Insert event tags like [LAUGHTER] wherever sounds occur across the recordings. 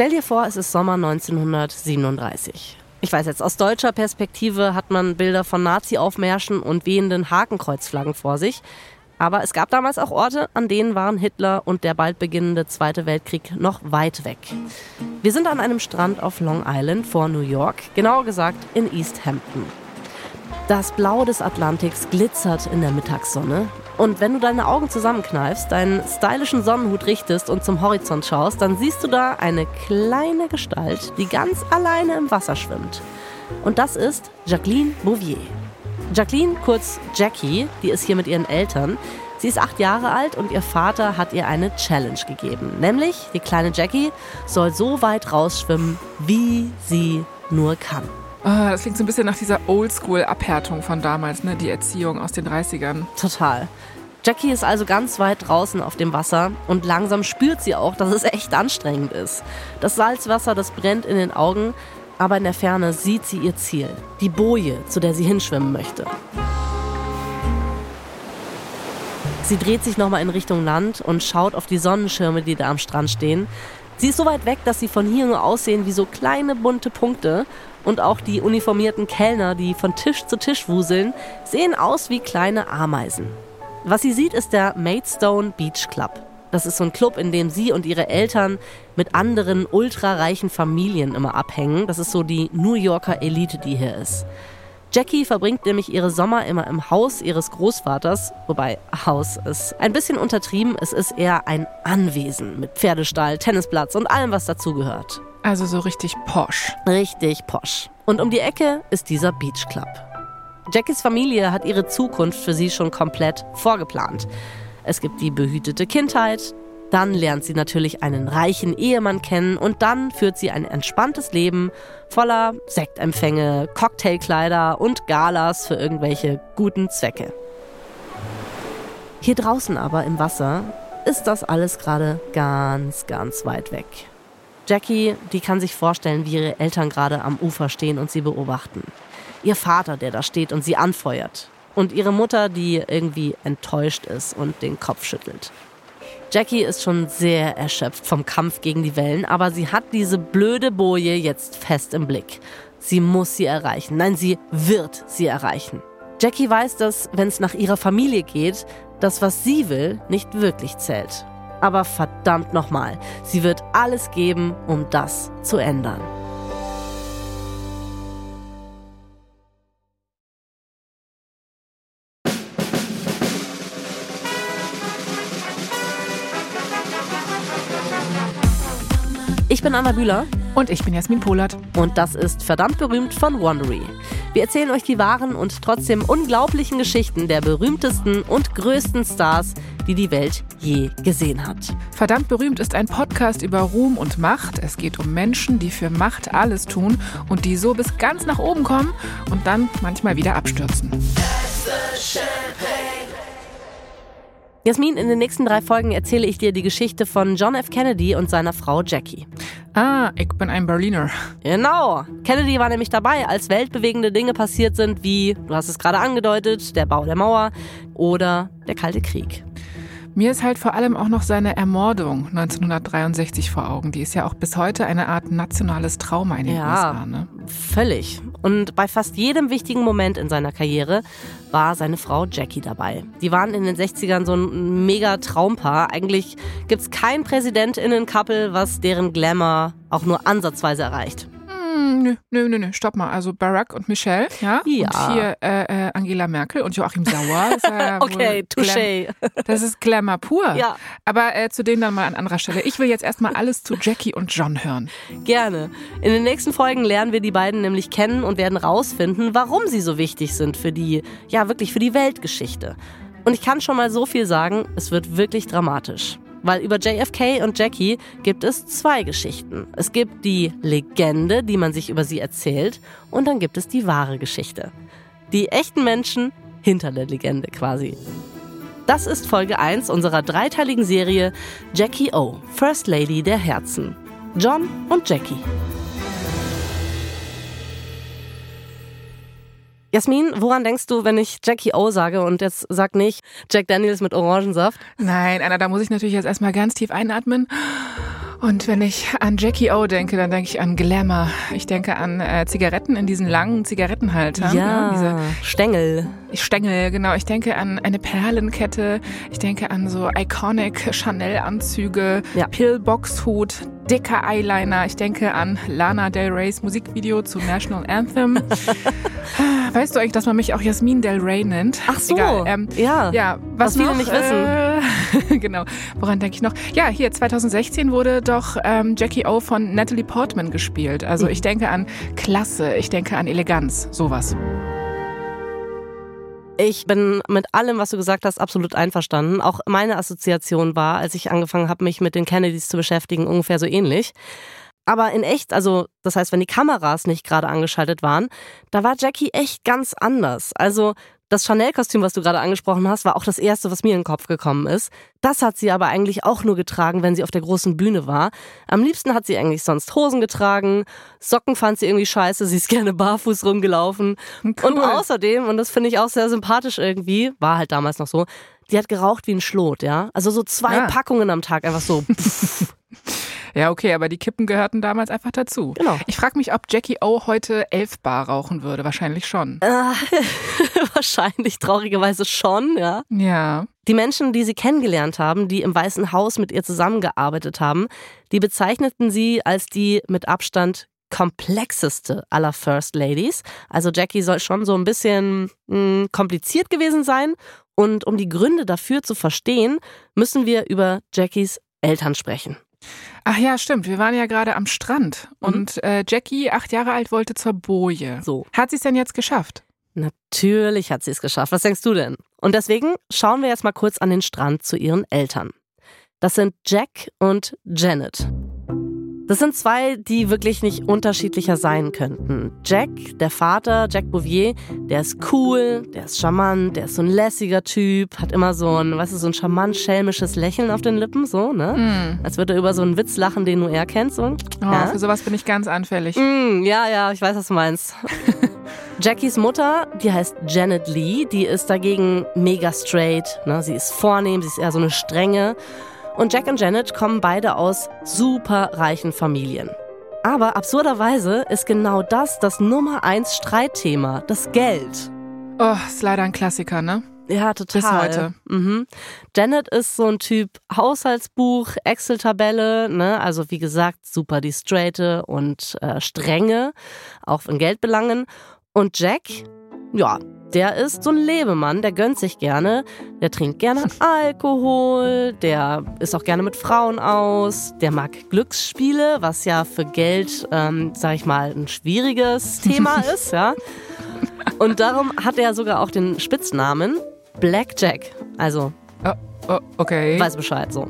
Stell dir vor, es ist Sommer 1937. Ich weiß jetzt, aus deutscher Perspektive hat man Bilder von Nazi-Aufmärschen und wehenden Hakenkreuzflaggen vor sich. Aber es gab damals auch Orte, an denen waren Hitler und der bald beginnende Zweite Weltkrieg noch weit weg. Wir sind an einem Strand auf Long Island vor New York, genauer gesagt in East Hampton. Das Blau des Atlantiks glitzert in der Mittagssonne. Und wenn du deine Augen zusammenkneifst, deinen stylischen Sonnenhut richtest und zum Horizont schaust, dann siehst du da eine kleine Gestalt, die ganz alleine im Wasser schwimmt. Und das ist Jacqueline Bouvier. Jacqueline, kurz Jackie, die ist hier mit ihren Eltern. Sie ist acht Jahre alt und ihr Vater hat ihr eine Challenge gegeben. Nämlich, die kleine Jackie soll so weit rausschwimmen, wie sie nur kann. Oh, das klingt so ein bisschen nach dieser Oldschool-Abhärtung von damals, ne? Die Erziehung aus den 30ern. Total. Jackie ist also ganz weit draußen auf dem Wasser und langsam spürt sie auch, dass es echt anstrengend ist. Das Salzwasser, das brennt in den Augen, aber in der Ferne sieht sie ihr Ziel, die Boje, zu der sie hinschwimmen möchte. Sie dreht sich nochmal in Richtung Land und schaut auf die Sonnenschirme, die da am Strand stehen. Sie ist so weit weg, dass sie von hier nur aussehen wie so kleine bunte Punkte. Und auch die uniformierten Kellner, die von Tisch zu Tisch wuseln, sehen aus wie kleine Ameisen. Was sie sieht, ist der Maidstone Beach Club. Das ist so ein Club, in dem sie und ihre Eltern mit anderen ultrareichen Familien immer abhängen. Das ist so die New Yorker Elite, die hier ist. Jackie verbringt nämlich ihre Sommer immer im Haus ihres Großvaters, wobei Haus ist ein bisschen untertrieben, es ist eher ein Anwesen mit Pferdestall, Tennisplatz und allem, was dazugehört. Also so richtig posch. Richtig posch. Und um die Ecke ist dieser Beach Club. Jackies Familie hat ihre Zukunft für sie schon komplett vorgeplant. Es gibt die behütete Kindheit, dann lernt sie natürlich einen reichen Ehemann kennen und dann führt sie ein entspanntes Leben voller Sektempfänge, Cocktailkleider und Galas für irgendwelche guten Zwecke. Hier draußen aber im Wasser ist das alles gerade ganz, ganz weit weg. Jackie, die kann sich vorstellen, wie ihre Eltern gerade am Ufer stehen und sie beobachten. Ihr Vater, der da steht und sie anfeuert und ihre Mutter, die irgendwie enttäuscht ist und den Kopf schüttelt. Jackie ist schon sehr erschöpft vom Kampf gegen die Wellen, aber sie hat diese blöde Boje jetzt fest im Blick. Sie muss sie erreichen. Nein, sie wird sie erreichen. Jackie weiß, dass, wenn es nach ihrer Familie geht, das, was sie will, nicht wirklich zählt. Aber verdammt nochmal, sie wird alles geben, um das zu ändern. Ich bin Anna Bühler. Und ich bin Jasmin Polat. Und das ist verdammt berühmt von Wondery. Wir erzählen euch die wahren und trotzdem unglaublichen Geschichten der berühmtesten und größten Stars, die die Welt je gesehen hat. Verdammt berühmt ist ein Podcast über Ruhm und Macht. Es geht um Menschen, die für Macht alles tun und die so bis ganz nach oben kommen und dann manchmal wieder abstürzen. Jasmin, in den nächsten drei Folgen erzähle ich dir die Geschichte von John F. Kennedy und seiner Frau Jackie. Ah, ich bin ein Berliner. Genau. Kennedy war nämlich dabei, als weltbewegende Dinge passiert sind, wie, du hast es gerade angedeutet, der Bau der Mauer oder der Kalte Krieg. Mir ist halt vor allem auch noch seine Ermordung 1963 vor Augen. Die ist ja auch bis heute eine Art nationales Trauma in den ja, USA. Ne? Völlig. Und bei fast jedem wichtigen Moment in seiner Karriere war seine Frau Jackie dabei. Die waren in den 60ern so ein mega Traumpaar. Eigentlich gibt es kein Präsidentinnen-Couple, was deren Glamour auch nur ansatzweise erreicht. Hm, nö, nö, nö, nö, stopp mal. Also Barack und Michelle, ja? Ja. Und hier äh, äh, Angela Merkel und Joachim Sauer. [LAUGHS] Ja Okay, touché. Glam- Das ist Glamour pur. Ja. Aber äh, zu denen dann mal an anderer Stelle. Ich will jetzt erstmal alles zu Jackie und John hören. Gerne. In den nächsten Folgen lernen wir die beiden nämlich kennen und werden rausfinden, warum sie so wichtig sind für die, ja wirklich für die Weltgeschichte. Und ich kann schon mal so viel sagen, es wird wirklich dramatisch. Weil über JFK und Jackie gibt es zwei Geschichten. Es gibt die Legende, die man sich über sie erzählt, und dann gibt es die wahre Geschichte. Die echten Menschen hinter der Legende quasi. Das ist Folge 1 unserer dreiteiligen Serie Jackie O, First Lady der Herzen. John und Jackie. Jasmin, woran denkst du, wenn ich Jackie O sage und jetzt sag nicht Jack Daniels mit Orangensaft? Nein, Anna, da muss ich natürlich jetzt erstmal ganz tief einatmen Und wenn ich an Jackie O denke, dann denke ich an Glamour. Ich denke an äh, Zigaretten in diesen langen Zigarettenhaltern. Ja, ne? diese Stängel. Stängel, genau. Ich denke an eine Perlenkette. Ich denke an so iconic Chanel-Anzüge, ja. Pillbox-Hut, dicker Eyeliner. Ich denke an Lana Del Reys Musikvideo zu National Anthem. [LAUGHS] weißt du eigentlich, dass man mich auch Jasmin Del Rey nennt? Ach so. Egal. Ähm, ja. Ja, was, was viele nicht wissen. Äh, [LAUGHS] genau. Woran denke ich noch? Ja, hier 2016 wurde doch ähm, Jackie O von Natalie Portman gespielt. Also mhm. ich denke an Klasse, ich denke an Eleganz, sowas. Ich bin mit allem, was du gesagt hast, absolut einverstanden. Auch meine Assoziation war, als ich angefangen habe, mich mit den Kennedys zu beschäftigen, ungefähr so ähnlich. Aber in echt, also das heißt, wenn die Kameras nicht gerade angeschaltet waren, da war Jackie echt ganz anders. Also das Chanel-Kostüm, was du gerade angesprochen hast, war auch das erste, was mir in den Kopf gekommen ist. Das hat sie aber eigentlich auch nur getragen, wenn sie auf der großen Bühne war. Am liebsten hat sie eigentlich sonst Hosen getragen, Socken fand sie irgendwie scheiße, sie ist [LAUGHS] gerne barfuß rumgelaufen. Cool. Und außerdem, und das finde ich auch sehr sympathisch irgendwie, war halt damals noch so, die hat geraucht wie ein Schlot, ja. Also so zwei ja. Packungen am Tag, einfach so. [LAUGHS] Ja, okay, aber die Kippen gehörten damals einfach dazu. Genau. Ich frage mich, ob Jackie O heute elf Bar rauchen würde. Wahrscheinlich schon. Äh, [LAUGHS] wahrscheinlich, traurigerweise schon, ja. Ja. Die Menschen, die sie kennengelernt haben, die im Weißen Haus mit ihr zusammengearbeitet haben, die bezeichneten sie als die mit Abstand komplexeste aller First Ladies. Also Jackie soll schon so ein bisschen mh, hm, kompliziert gewesen sein. Und um die Gründe dafür zu verstehen, müssen wir über Jackies Eltern sprechen. Ach ja, stimmt. Wir waren ja gerade am Strand mhm. und äh, Jackie, acht Jahre alt, wollte zur Boje. So. Hat sie es denn jetzt geschafft? Natürlich hat sie es geschafft. Was denkst du denn? Und deswegen schauen wir jetzt mal kurz an den Strand zu ihren Eltern. Das sind Jack und Janet. Das sind zwei, die wirklich nicht unterschiedlicher sein könnten. Jack, der Vater, Jack Bouvier, der ist cool, der ist charmant, der ist so ein lässiger Typ, hat immer so ein, weißt du, so ein charmant schelmisches Lächeln auf den Lippen, so, ne? Mm. Als würde er über so einen Witz lachen, den nur er kennt, so. Oh, ja? für sowas bin ich ganz anfällig. Mm, ja, ja, ich weiß, was du meinst. [LAUGHS] Jackies Mutter, die heißt Janet Lee, die ist dagegen mega straight, ne? Sie ist vornehm, sie ist eher so eine strenge. Und Jack und Janet kommen beide aus super reichen Familien. Aber absurderweise ist genau das das Nummer eins Streitthema, das Geld. Oh, ist leider ein Klassiker, ne? Ja, total. Bis heute. Mhm. Janet ist so ein Typ Haushaltsbuch, Excel-Tabelle, ne? Also wie gesagt, super die Straighte und äh, strenge, auch in Geldbelangen. Und Jack, ja, der ist so ein Lebemann, der gönnt sich gerne, der trinkt gerne Alkohol, der ist auch gerne mit Frauen aus, der mag Glücksspiele, was ja für Geld, ähm, sag ich mal, ein schwieriges Thema [LAUGHS] ist, ja. Und darum hat er sogar auch den Spitznamen Blackjack. Also, oh, oh, okay. Weiß Bescheid so.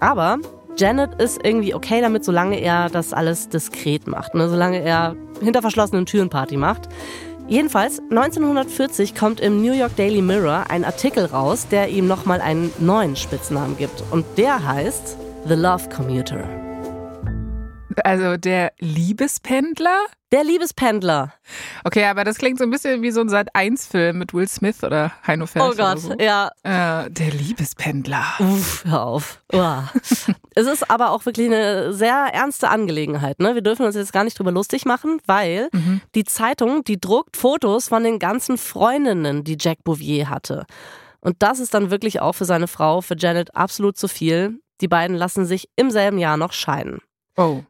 Aber Janet ist irgendwie okay damit, solange er das alles diskret macht, ne? solange er hinter verschlossenen Türen Party macht. Jedenfalls, 1940 kommt im New York Daily Mirror ein Artikel raus, der ihm nochmal einen neuen Spitznamen gibt. Und der heißt The Love Commuter. Also der Liebespendler? Der Liebespendler. Okay, aber das klingt so ein bisschen wie so ein Sat-1-Film mit Will Smith oder Heino Ferch Oh Gott, so. ja. Äh, der Liebespendler. Uff, hör auf. Uah. [LAUGHS] es ist aber auch wirklich eine sehr ernste Angelegenheit. Ne? Wir dürfen uns jetzt gar nicht drüber lustig machen, weil mhm. die Zeitung, die druckt Fotos von den ganzen Freundinnen, die Jack Bouvier hatte. Und das ist dann wirklich auch für seine Frau, für Janet, absolut zu viel. Die beiden lassen sich im selben Jahr noch scheiden. Oh.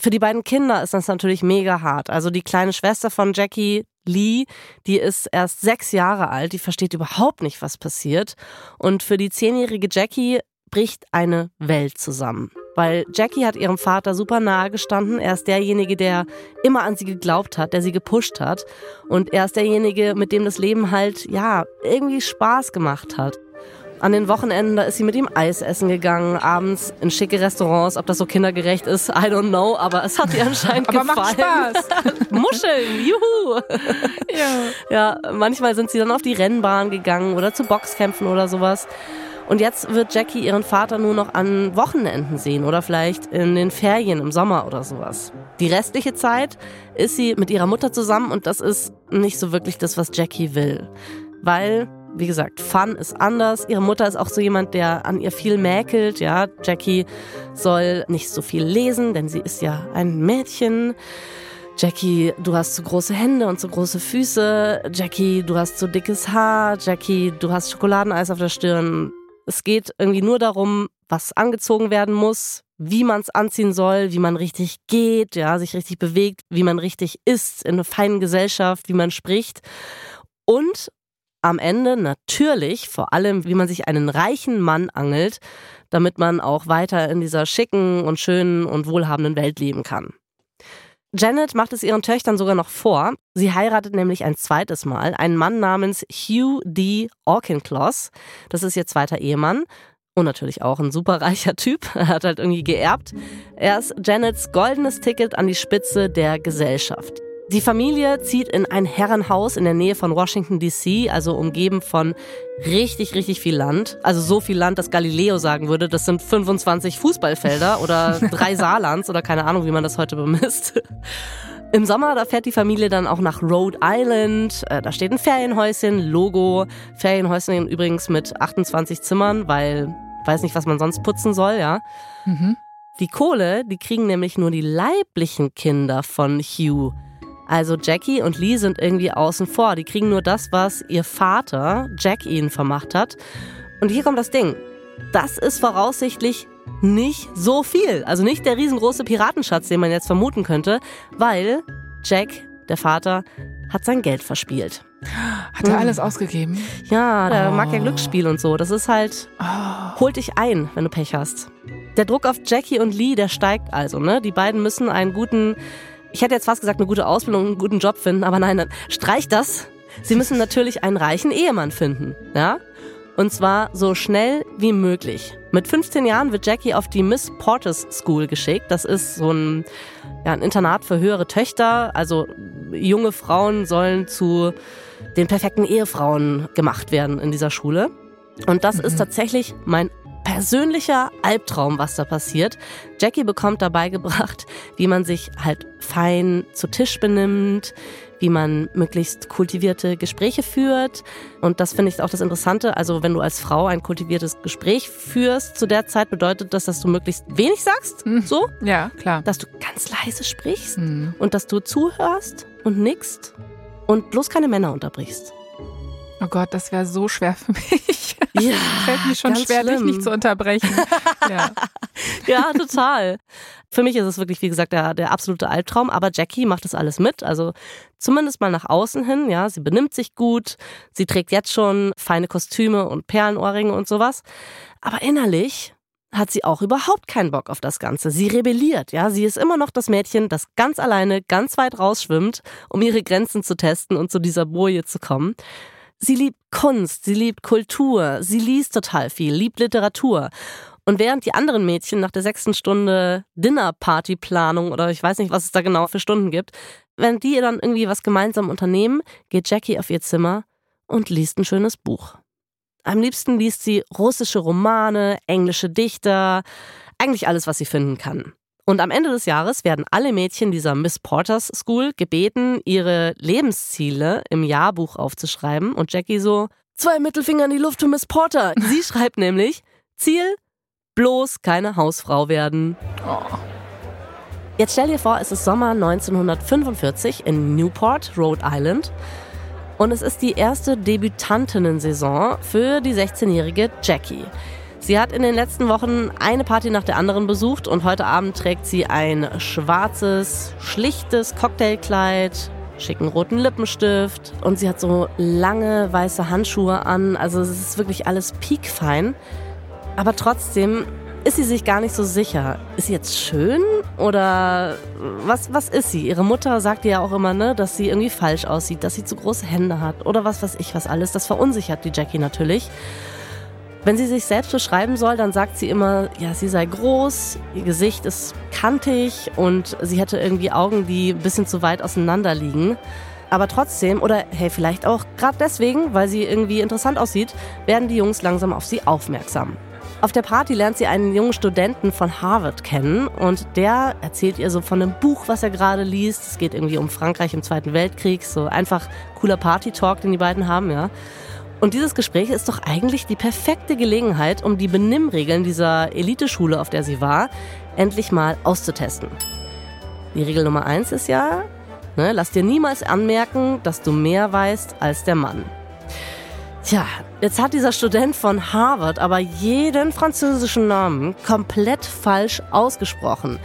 Für die beiden Kinder ist das natürlich mega hart. Also die kleine Schwester von Jackie, Lee, die ist erst sechs Jahre alt, die versteht überhaupt nicht, was passiert. Und für die zehnjährige Jackie bricht eine Welt zusammen. Weil Jackie hat ihrem Vater super nahe gestanden. Er ist derjenige, der immer an sie geglaubt hat, der sie gepusht hat. Und er ist derjenige, mit dem das Leben halt, ja, irgendwie Spaß gemacht hat. An den Wochenenden, da ist sie mit ihm Eis essen gegangen, abends in schicke Restaurants. Ob das so kindergerecht ist, I don't know, aber es hat ihr anscheinend aber gefallen. Macht Spaß. [LAUGHS] Muscheln, juhu. Ja. ja, manchmal sind sie dann auf die Rennbahn gegangen oder zu Boxkämpfen oder sowas. Und jetzt wird Jackie ihren Vater nur noch an Wochenenden sehen oder vielleicht in den Ferien im Sommer oder sowas. Die restliche Zeit ist sie mit ihrer Mutter zusammen und das ist nicht so wirklich das, was Jackie will. Weil wie gesagt, Fun ist anders. Ihre Mutter ist auch so jemand, der an ihr viel mäkelt. Ja, Jackie soll nicht so viel lesen, denn sie ist ja ein Mädchen. Jackie, du hast zu große Hände und zu große Füße. Jackie, du hast zu dickes Haar. Jackie, du hast Schokoladeneis auf der Stirn. Es geht irgendwie nur darum, was angezogen werden muss, wie man es anziehen soll, wie man richtig geht, ja, sich richtig bewegt, wie man richtig ist in einer feinen Gesellschaft, wie man spricht. Und am Ende natürlich vor allem, wie man sich einen reichen Mann angelt, damit man auch weiter in dieser schicken und schönen und wohlhabenden Welt leben kann. Janet macht es ihren Töchtern sogar noch vor. Sie heiratet nämlich ein zweites Mal einen Mann namens Hugh D. Auchincloss. Das ist ihr zweiter Ehemann. Und natürlich auch ein superreicher Typ. [LAUGHS] Er hat halt irgendwie geerbt. Er ist Janets goldenes Ticket an die Spitze der Gesellschaft. Die Familie zieht in ein Herrenhaus in der Nähe von Washington, D.C., also umgeben von richtig, richtig viel Land. Also so viel Land, dass Galileo sagen würde, das sind 25 Fußballfelder oder [LAUGHS] drei Saarlands oder keine Ahnung, wie man das heute bemisst. Im Sommer, da fährt die Familie dann auch nach Rhode Island. Äh, da steht ein Ferienhäuschen, Logo. Ferienhäuschen übrigens mit 28 Zimmern, weil weiß nicht, was man sonst putzen soll, ja. Mhm. Die Kohle, die kriegen nämlich nur die leiblichen Kinder von Hugh. Also Jackie und Lee sind irgendwie außen vor. Die kriegen nur das, was ihr Vater, Jack, ihnen vermacht hat. Und hier kommt das Ding. Das ist voraussichtlich nicht so viel. Also nicht der riesengroße Piratenschatz, den man jetzt vermuten könnte, weil Jack, der Vater, hat sein Geld verspielt. Hat er hm. alles ausgegeben? Ja, der oh. mag ja Glücksspiel und so. Das ist halt, oh. holt dich ein, wenn du Pech hast. Der Druck auf Jackie und Lee, der steigt also, ne? Die beiden müssen einen guten ich hätte jetzt fast gesagt, eine gute Ausbildung, einen guten Job finden, aber nein, streich das. Sie müssen natürlich einen reichen Ehemann finden, ja? Und zwar so schnell wie möglich. Mit 15 Jahren wird Jackie auf die Miss Porter's School geschickt. Das ist so ein, ja, ein Internat für höhere Töchter. Also junge Frauen sollen zu den perfekten Ehefrauen gemacht werden in dieser Schule. Und das mhm. ist tatsächlich mein persönlicher Albtraum, was da passiert. Jackie bekommt dabei gebracht, wie man sich halt fein zu Tisch benimmt, wie man möglichst kultivierte Gespräche führt. Und das finde ich auch das Interessante. Also wenn du als Frau ein kultiviertes Gespräch führst zu der Zeit, bedeutet das, dass du möglichst wenig sagst. Mhm. So? Ja, klar. Dass du ganz leise sprichst mhm. und dass du zuhörst und nickst und bloß keine Männer unterbrichst. Oh Gott, das wäre so schwer für mich. Ja, [LAUGHS] fällt mir schon schwer, schlimm. dich nicht zu unterbrechen. Ja. [LAUGHS] ja, total. Für mich ist es wirklich, wie gesagt, der, der absolute Albtraum. Aber Jackie macht das alles mit. Also zumindest mal nach außen hin. Ja, sie benimmt sich gut. Sie trägt jetzt schon feine Kostüme und Perlenohrringe und sowas. Aber innerlich hat sie auch überhaupt keinen Bock auf das Ganze. Sie rebelliert, ja. Sie ist immer noch das Mädchen, das ganz alleine ganz weit rausschwimmt, um ihre Grenzen zu testen und zu dieser Boje zu kommen. Sie liebt Kunst, sie liebt Kultur, sie liest total viel, liebt Literatur. Und während die anderen Mädchen nach der sechsten Stunde Dinnerpartyplanung oder ich weiß nicht, was es da genau für Stunden gibt, wenn die dann irgendwie was gemeinsam unternehmen, geht Jackie auf ihr Zimmer und liest ein schönes Buch. Am liebsten liest sie russische Romane, englische Dichter, eigentlich alles, was sie finden kann. Und am Ende des Jahres werden alle Mädchen dieser Miss Porters School gebeten, ihre Lebensziele im Jahrbuch aufzuschreiben. Und Jackie so, zwei Mittelfinger in die Luft für Miss Porter. Sie [LAUGHS] schreibt nämlich, Ziel, bloß keine Hausfrau werden. Oh. Jetzt stell dir vor, es ist Sommer 1945 in Newport, Rhode Island. Und es ist die erste Debütantinnen-Saison für die 16-jährige Jackie. Sie hat in den letzten Wochen eine Party nach der anderen besucht und heute Abend trägt sie ein schwarzes, schlichtes Cocktailkleid, schicken roten Lippenstift und sie hat so lange weiße Handschuhe an. Also es ist wirklich alles piekfein. Aber trotzdem ist sie sich gar nicht so sicher. Ist sie jetzt schön oder was, was ist sie? Ihre Mutter sagt ihr ja auch immer, ne, dass sie irgendwie falsch aussieht, dass sie zu große Hände hat oder was weiß ich was alles. Das verunsichert die Jackie natürlich. Wenn sie sich selbst beschreiben soll, dann sagt sie immer, ja, sie sei groß, ihr Gesicht ist kantig und sie hätte irgendwie Augen, die ein bisschen zu weit auseinander liegen. Aber trotzdem, oder hey, vielleicht auch gerade deswegen, weil sie irgendwie interessant aussieht, werden die Jungs langsam auf sie aufmerksam. Auf der Party lernt sie einen jungen Studenten von Harvard kennen und der erzählt ihr so von einem Buch, was er gerade liest. Es geht irgendwie um Frankreich im Zweiten Weltkrieg, so einfach cooler Party-Talk, den die beiden haben, ja. Und dieses Gespräch ist doch eigentlich die perfekte Gelegenheit, um die Benimmregeln dieser Eliteschule, auf der sie war, endlich mal auszutesten. Die Regel Nummer eins ist ja, ne, lass dir niemals anmerken, dass du mehr weißt als der Mann. Tja, jetzt hat dieser Student von Harvard aber jeden französischen Namen komplett falsch ausgesprochen.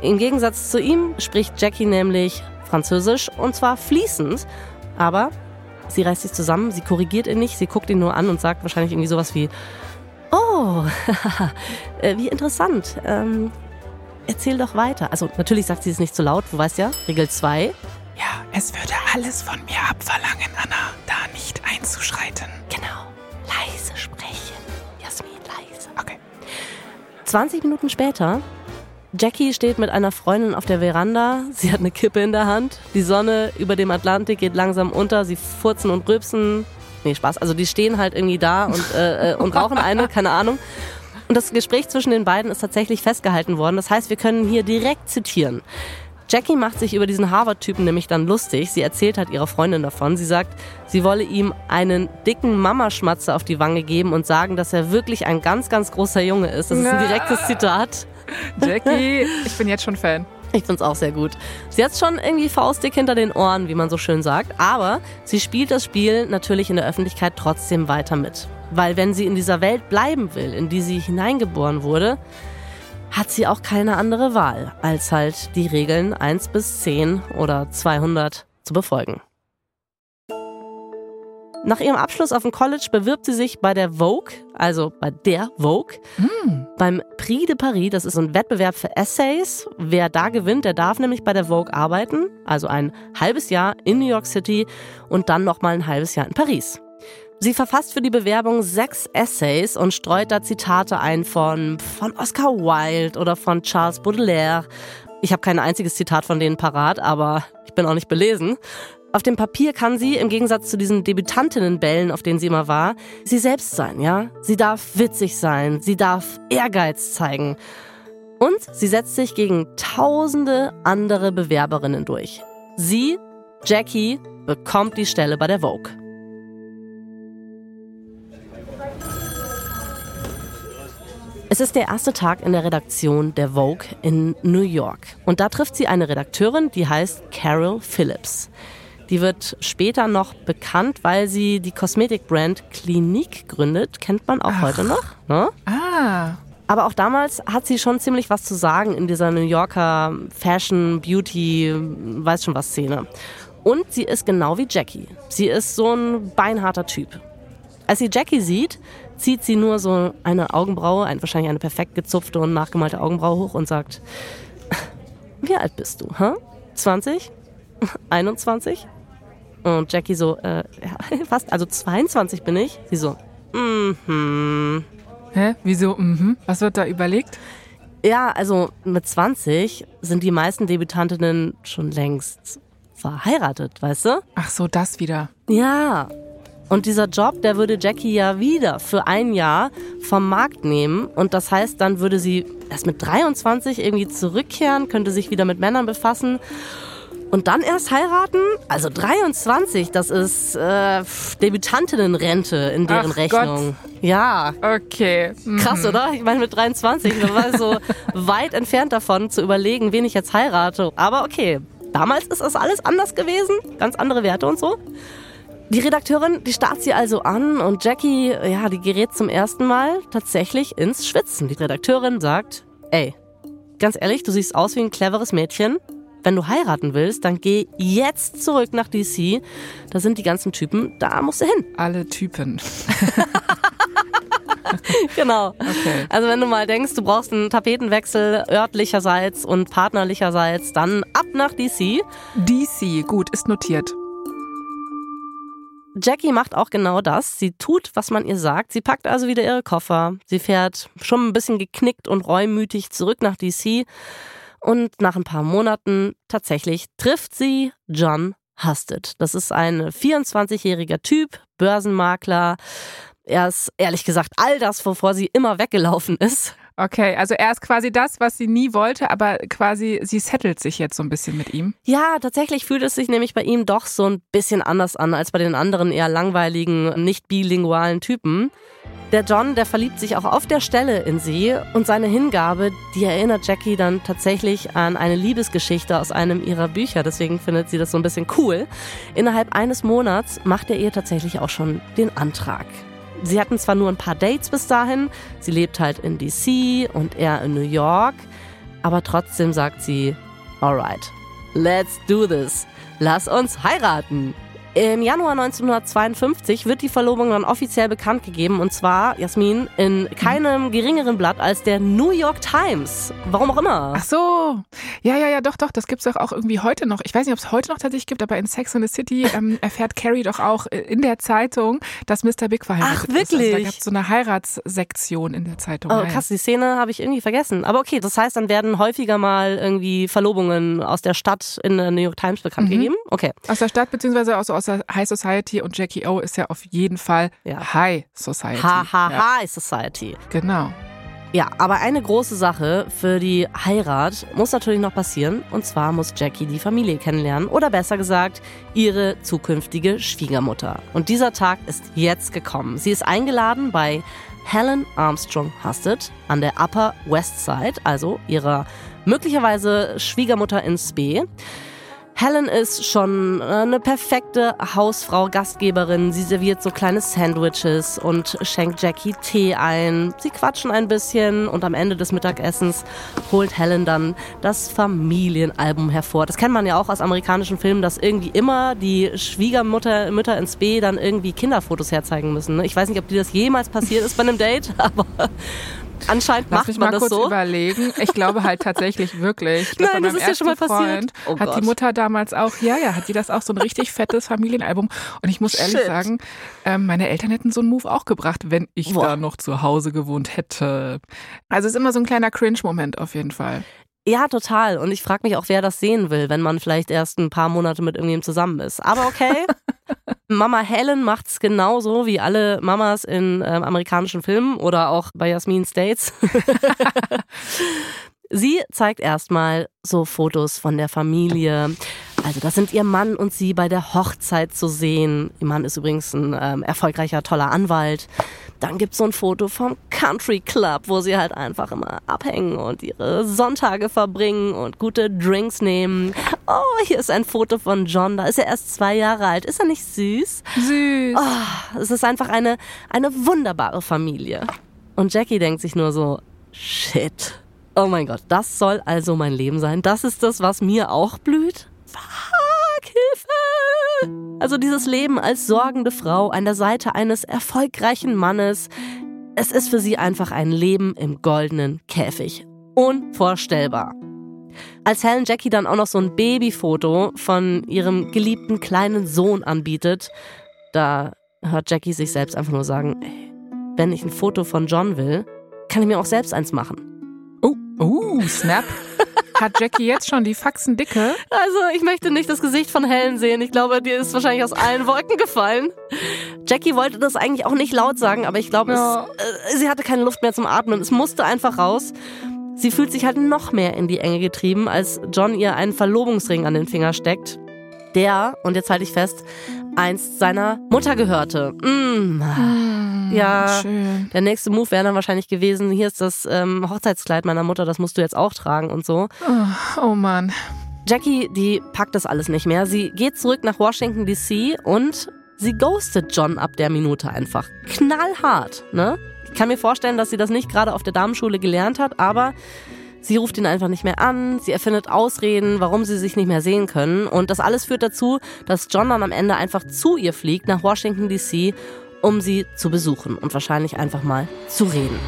Im Gegensatz zu ihm spricht Jackie nämlich Französisch und zwar fließend, aber sie reißt sich zusammen, sie korrigiert ihn nicht, sie guckt ihn nur an und sagt wahrscheinlich irgendwie sowas wie, oh, [LAUGHS] äh, wie interessant, ähm, erzähl doch weiter. Also natürlich sagt sie es nicht zu laut, du weißt ja, Regel 2. Ja, es würde alles von mir abverlangen, Anna, da nicht einzuschreiten. Genau, leise sprechen. Jasmin, leise. Okay. 20 Minuten später Jackie steht mit einer Freundin auf der Veranda. Sie hat eine Kippe in der Hand. Die Sonne über dem Atlantik geht langsam unter. Sie furzen und rülpsen. Nee, Spaß. Also die stehen halt irgendwie da und, äh, äh und rauchen eine, keine Ahnung. Und das Gespräch zwischen den beiden ist tatsächlich festgehalten worden. Das heißt, wir können hier direkt zitieren. Jackie macht sich über diesen Harvard-Typen nämlich dann lustig. Sie erzählt halt ihrer Freundin davon. Sie sagt, sie wolle ihm einen dicken Mamaschmatzer auf die Wange geben und sagen, dass er wirklich ein ganz, ganz großer Junge ist. Das ist ein direktes Zitat. Jackie, ich bin jetzt schon Fan. Ich find's auch sehr gut. Sie hat's schon irgendwie faustdick hinter den Ohren, wie man so schön sagt, aber sie spielt das Spiel natürlich in der Öffentlichkeit trotzdem weiter mit. Weil wenn sie in dieser Welt bleiben will, in die sie hineingeboren wurde, hat sie auch keine andere Wahl, als halt die Regeln 1 bis 10 oder 200 zu befolgen. Nach ihrem Abschluss auf dem College bewirbt sie sich bei der Vogue, also bei der Vogue, mm. beim Prix de Paris. Das ist ein Wettbewerb für Essays. Wer da gewinnt, der darf nämlich bei der Vogue arbeiten, also ein halbes Jahr in New York City und dann nochmal ein halbes Jahr in Paris. Sie verfasst für die Bewerbung sechs Essays und streut da Zitate ein von, von Oscar Wilde oder von Charles Baudelaire. Ich habe kein einziges Zitat von denen parat, aber ich bin auch nicht belesen. Auf dem Papier kann sie, im Gegensatz zu diesen Debütantinnenbällen, auf denen sie immer war, sie selbst sein, ja? Sie darf witzig sein, sie darf Ehrgeiz zeigen. Und sie setzt sich gegen tausende andere Bewerberinnen durch. Sie, Jackie, bekommt die Stelle bei der Vogue. Es ist der erste Tag in der Redaktion der Vogue in New York. Und da trifft sie eine Redakteurin, die heißt Carol Phillips. Die wird später noch bekannt, weil sie die Kosmetikbrand Clinique gründet. Kennt man auch Ach. heute noch. Ne? Ah. Aber auch damals hat sie schon ziemlich was zu sagen in dieser New Yorker Fashion, Beauty, weiß schon was Szene. Und sie ist genau wie Jackie. Sie ist so ein beinharter Typ. Als sie Jackie sieht, zieht sie nur so eine Augenbraue, ein, wahrscheinlich eine perfekt gezupfte und nachgemalte Augenbraue hoch und sagt, [LAUGHS] wie alt bist du? Huh? 20? 21? Und Jackie so, äh, ja, [LAUGHS] fast, also 22 bin ich. Sie so, mhm. Hä? Wieso, mhm? Was wird da überlegt? Ja, also mit 20 sind die meisten Debütantinnen schon längst verheiratet, weißt du? Ach so, das wieder. Ja. Und dieser Job, der würde Jackie ja wieder für ein Jahr vom Markt nehmen. Und das heißt, dann würde sie erst mit 23 irgendwie zurückkehren, könnte sich wieder mit Männern befassen und dann erst heiraten? Also 23, das ist äh, Debütantinnenrente in deren Ach Rechnung. Gott. Ja. Okay. Mhm. Krass, oder? Ich meine, mit 23, da war so [LAUGHS] weit entfernt davon zu überlegen, wen ich jetzt heirate. Aber okay, damals ist das alles anders gewesen. Ganz andere Werte und so. Die Redakteurin, die starrt sie also an und Jackie, ja, die gerät zum ersten Mal tatsächlich ins Schwitzen. Die Redakteurin sagt, ey, ganz ehrlich, du siehst aus wie ein cleveres Mädchen wenn du heiraten willst, dann geh jetzt zurück nach DC. Da sind die ganzen Typen, da musst du hin. Alle Typen. [LAUGHS] genau. Okay. Also wenn du mal denkst, du brauchst einen Tapetenwechsel örtlicherseits und partnerlicherseits, dann ab nach DC. DC, gut, ist notiert. Jackie macht auch genau das. Sie tut, was man ihr sagt. Sie packt also wieder ihre Koffer. Sie fährt schon ein bisschen geknickt und reumütig zurück nach DC. Und nach ein paar Monaten tatsächlich trifft sie John Husted. Das ist ein 24-jähriger Typ, Börsenmakler. Er ist ehrlich gesagt all das, wovor sie immer weggelaufen ist. Okay, also er ist quasi das, was sie nie wollte, aber quasi sie settelt sich jetzt so ein bisschen mit ihm. Ja, tatsächlich fühlt es sich nämlich bei ihm doch so ein bisschen anders an als bei den anderen eher langweiligen, nicht bilingualen Typen. Der John, der verliebt sich auch auf der Stelle in sie und seine Hingabe, die erinnert Jackie dann tatsächlich an eine Liebesgeschichte aus einem ihrer Bücher. Deswegen findet sie das so ein bisschen cool. Innerhalb eines Monats macht er ihr tatsächlich auch schon den Antrag. Sie hatten zwar nur ein paar Dates bis dahin, sie lebt halt in DC und er in New York, aber trotzdem sagt sie, alright, let's do this. Lass uns heiraten. Im Januar 1952 wird die Verlobung dann offiziell bekannt gegeben und zwar, Jasmin, in keinem geringeren Blatt als der New York Times. Warum auch immer. Ach so. Ja, ja, ja, doch, doch. Das gibt's doch auch irgendwie heute noch. Ich weiß nicht, ob es heute noch tatsächlich gibt, aber in Sex and the City ähm, [LAUGHS] erfährt Carrie doch auch äh, in der Zeitung, dass Mr. Big verheiratet Ach, wirklich? ist. Also da gab so eine Heiratssektion in der Zeitung. Oh, krass, die Szene habe ich irgendwie vergessen. Aber okay, das heißt, dann werden häufiger mal irgendwie Verlobungen aus der Stadt in der New York Times bekannt mhm. gegeben. Okay. Aus der Stadt beziehungsweise aus, aus High Society und Jackie O ist ja auf jeden Fall ja. High Society. Ha, ha, ja. High Society. Genau. Ja, aber eine große Sache für die Heirat muss natürlich noch passieren. Und zwar muss Jackie die Familie kennenlernen. Oder besser gesagt, ihre zukünftige Schwiegermutter. Und dieser Tag ist jetzt gekommen. Sie ist eingeladen bei Helen Armstrong Husted an der Upper West Side, also ihrer möglicherweise Schwiegermutter in Spee. Helen ist schon äh, eine perfekte Hausfrau, Gastgeberin. Sie serviert so kleine Sandwiches und schenkt Jackie Tee ein. Sie quatschen ein bisschen und am Ende des Mittagessens holt Helen dann das Familienalbum hervor. Das kennt man ja auch aus amerikanischen Filmen, dass irgendwie immer die Schwiegermutter Mütter ins B dann irgendwie Kinderfotos herzeigen müssen. Ne? Ich weiß nicht, ob dir das jemals passiert ist bei einem Date, [LAUGHS] aber Anscheinend Lass macht mich man mal das kurz so. überlegen. Ich glaube halt [LAUGHS] tatsächlich wirklich. Nein, das ist ja schon mal passiert. Oh hat Gott. die Mutter damals auch, ja, ja, hat sie das auch so ein richtig fettes Familienalbum. Und ich muss ehrlich Shit. sagen, ähm, meine Eltern hätten so einen Move auch gebracht, wenn ich Boah. da noch zu Hause gewohnt hätte. Also es ist immer so ein kleiner Cringe-Moment auf jeden Fall. Ja, total. Und ich frage mich auch, wer das sehen will, wenn man vielleicht erst ein paar Monate mit irgendjemandem zusammen ist. Aber okay. [LAUGHS] Mama Helen macht's genauso wie alle Mamas in ähm, amerikanischen Filmen oder auch bei Jasmin States. [LAUGHS] sie zeigt erstmal so Fotos von der Familie. Also das sind ihr Mann und sie bei der Hochzeit zu sehen. Ihr Mann ist übrigens ein ähm, erfolgreicher, toller Anwalt. Dann gibt's so ein Foto vom Country Club, wo sie halt einfach immer abhängen und ihre Sonntage verbringen und gute Drinks nehmen. Oh, hier ist ein Foto von John, da ist er erst zwei Jahre alt. Ist er nicht süß? Süß. Oh, es ist einfach eine, eine wunderbare Familie. Und Jackie denkt sich nur so, shit. Oh mein Gott, das soll also mein Leben sein. Das ist das, was mir auch blüht? Fuck, Hilfe! Also dieses Leben als sorgende Frau an der Seite eines erfolgreichen Mannes. Es ist für sie einfach ein Leben im goldenen Käfig. Unvorstellbar. Als Helen Jackie dann auch noch so ein Babyfoto von ihrem geliebten kleinen Sohn anbietet, da hört Jackie sich selbst einfach nur sagen, ey, wenn ich ein Foto von John will, kann ich mir auch selbst eins machen. Snap. Hat Jackie jetzt schon die Faxen dicke? Also, ich möchte nicht das Gesicht von Helen sehen. Ich glaube, dir ist wahrscheinlich aus allen Wolken gefallen. Jackie wollte das eigentlich auch nicht laut sagen, aber ich glaube, Ja. es, äh, sie hatte keine Luft mehr zum Atmen. Es musste einfach raus. Sie fühlt sich halt noch mehr in die Enge getrieben, als John ihr einen Verlobungsring an den Finger steckt. Der, und jetzt halte ich fest, einst seiner Mutter gehörte. Mm. Ja. Schön. Der nächste Move wäre dann wahrscheinlich gewesen, hier ist das ähm, Hochzeitskleid meiner Mutter, das musst du jetzt auch tragen und so. Oh, oh Mann. Jackie, die packt das alles nicht mehr. Sie geht zurück nach Washington DC und sie ghostet John ab der Minute einfach. Knallhart, ne? Ich kann mir vorstellen, dass sie das nicht gerade auf der Damenschule gelernt hat, aber sie ruft ihn einfach nicht mehr an, sie erfindet Ausreden, warum sie sich nicht mehr sehen können. Und das alles führt dazu, dass John dann am Ende einfach zu ihr fliegt nach Washington DC, um sie zu besuchen und wahrscheinlich einfach mal zu reden.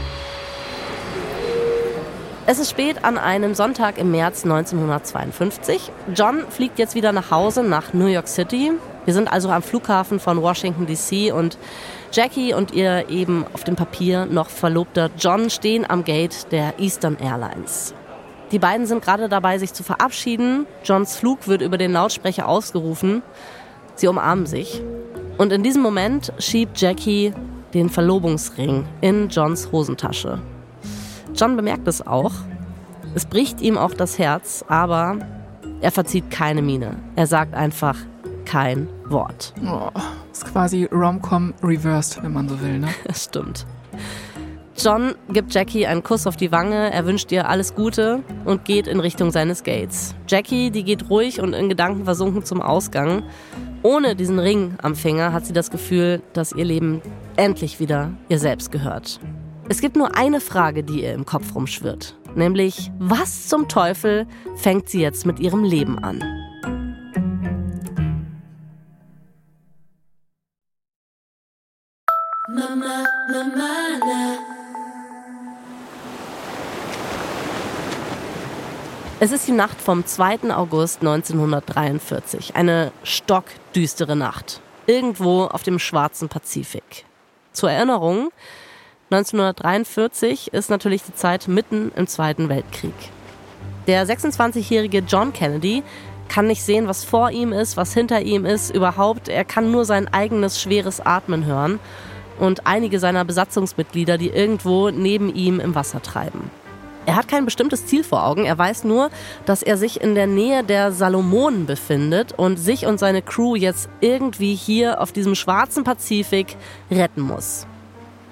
Es ist spät an einem Sonntag im März 1952. John fliegt jetzt wieder nach Hause nach New York City. Wir sind also am Flughafen von Washington DC und Jackie und ihr eben auf dem Papier noch verlobter John stehen am Gate der Eastern Airlines. Die beiden sind gerade dabei, sich zu verabschieden. Johns Flug wird über den Lautsprecher ausgerufen. Sie umarmen sich. Und in diesem Moment schiebt Jackie den Verlobungsring in Johns Hosentasche. John bemerkt es auch. Es bricht ihm auch das Herz, aber er verzieht keine Miene. Er sagt einfach kein Wort. Oh, ist quasi Romcom reversed, wenn man so will, ne? [LAUGHS] Stimmt. John gibt Jackie einen Kuss auf die Wange, er wünscht ihr alles Gute und geht in Richtung seines Gates. Jackie, die geht ruhig und in Gedanken versunken zum Ausgang. Ohne diesen Ring am Finger hat sie das Gefühl, dass ihr Leben endlich wieder ihr selbst gehört. Es gibt nur eine Frage, die ihr im Kopf rumschwirrt, nämlich was zum Teufel fängt sie jetzt mit ihrem Leben an? Es ist die Nacht vom 2. August 1943. Eine stockdüstere Nacht. Irgendwo auf dem schwarzen Pazifik. Zur Erinnerung, 1943 ist natürlich die Zeit mitten im Zweiten Weltkrieg. Der 26-jährige John Kennedy kann nicht sehen, was vor ihm ist, was hinter ihm ist, überhaupt. Er kann nur sein eigenes schweres Atmen hören und einige seiner Besatzungsmitglieder, die irgendwo neben ihm im Wasser treiben. Er hat kein bestimmtes Ziel vor Augen. Er weiß nur, dass er sich in der Nähe der Salomonen befindet und sich und seine Crew jetzt irgendwie hier auf diesem schwarzen Pazifik retten muss.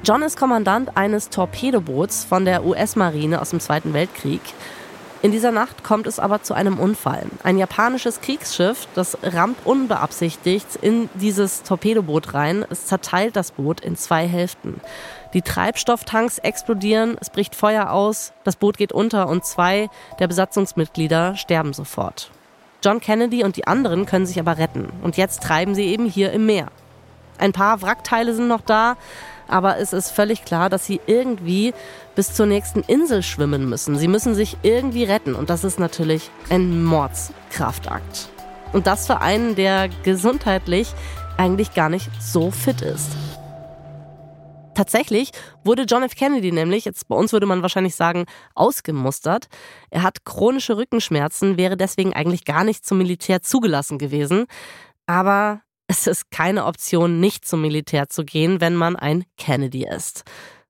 John ist Kommandant eines Torpedoboots von der US-Marine aus dem Zweiten Weltkrieg. In dieser Nacht kommt es aber zu einem Unfall. Ein japanisches Kriegsschiff, das rammt unbeabsichtigt in dieses Torpedoboot rein. Es zerteilt das Boot in zwei Hälften. Die Treibstofftanks explodieren, es bricht Feuer aus, das Boot geht unter und zwei der Besatzungsmitglieder sterben sofort. John Kennedy und die anderen können sich aber retten. Und jetzt treiben sie eben hier im Meer. Ein paar Wrackteile sind noch da, aber es ist völlig klar, dass sie irgendwie bis zur nächsten Insel schwimmen müssen. Sie müssen sich irgendwie retten und das ist natürlich ein Mordskraftakt. Und das für einen, der gesundheitlich eigentlich gar nicht so fit ist. Tatsächlich wurde John F. Kennedy nämlich, jetzt bei uns würde man wahrscheinlich sagen, ausgemustert. Er hat chronische Rückenschmerzen, wäre deswegen eigentlich gar nicht zum Militär zugelassen gewesen. Aber es ist keine Option, nicht zum Militär zu gehen, wenn man ein Kennedy ist.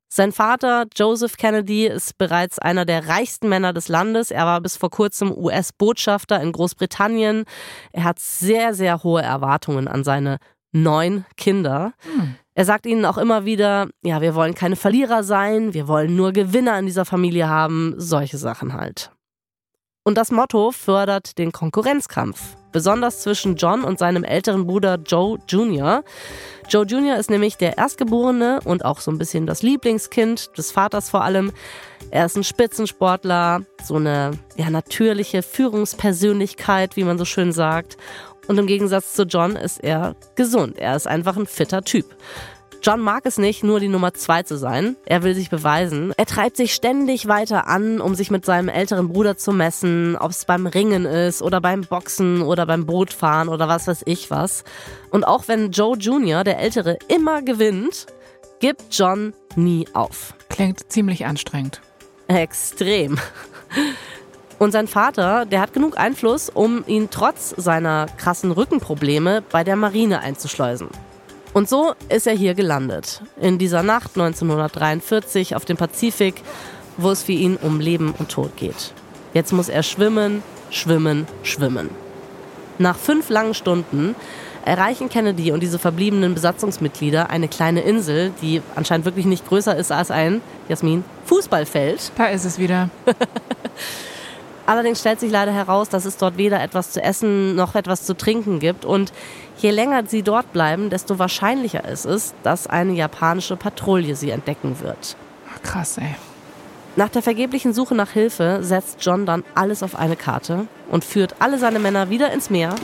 Sein Vater, Joseph Kennedy, ist bereits einer der reichsten Männer des Landes. Er war bis vor kurzem US-Botschafter in Großbritannien. Er hat sehr, sehr hohe Erwartungen an seine neun Kinder. Hm. Er sagt ihnen auch immer wieder, ja, wir wollen keine Verlierer sein, wir wollen nur Gewinner in dieser Familie haben, solche Sachen halt. Und das Motto fördert den Konkurrenzkampf, besonders zwischen John und seinem älteren Bruder Joe Jr. Joe Jr. ist nämlich der Erstgeborene und auch so ein bisschen das Lieblingskind des Vaters vor allem. Er ist ein Spitzensportler, so eine ja, natürliche Führungspersönlichkeit, wie man so schön sagt. Und im Gegensatz zu John ist er gesund. Er ist einfach ein fitter Typ. John mag es nicht, nur die Nummer zwei zu sein. Er will sich beweisen. Er treibt sich ständig weiter an, um sich mit seinem älteren Bruder zu messen, ob es beim Ringen ist oder beim Boxen oder beim Bootfahren oder was weiß ich was. Und auch wenn Joe Jr., der Ältere, immer gewinnt, gibt John nie auf. Klingt ziemlich anstrengend. Extrem. Und sein Vater, der hat genug Einfluss, um ihn trotz seiner krassen Rückenprobleme bei der Marine einzuschleusen. Und so ist er hier gelandet. In dieser Nacht 1943 auf dem Pazifik, wo es für ihn um Leben und Tod geht. Jetzt muss er schwimmen, schwimmen, schwimmen. Nach fünf langen Stunden erreichen Kennedy und diese verbliebenen Besatzungsmitglieder eine kleine Insel, die anscheinend wirklich nicht größer ist als ein, Jasmin, Fußballfeld. Da ist es wieder. [LAUGHS] Allerdings stellt sich leider heraus, dass es dort weder etwas zu essen noch etwas zu trinken gibt. Und je länger sie dort bleiben, desto wahrscheinlicher ist es, dass eine japanische Patrouille sie entdecken wird. Krass, ey. Nach der vergeblichen Suche nach Hilfe setzt John dann alles auf eine Karte und führt alle seine Männer wieder ins Meer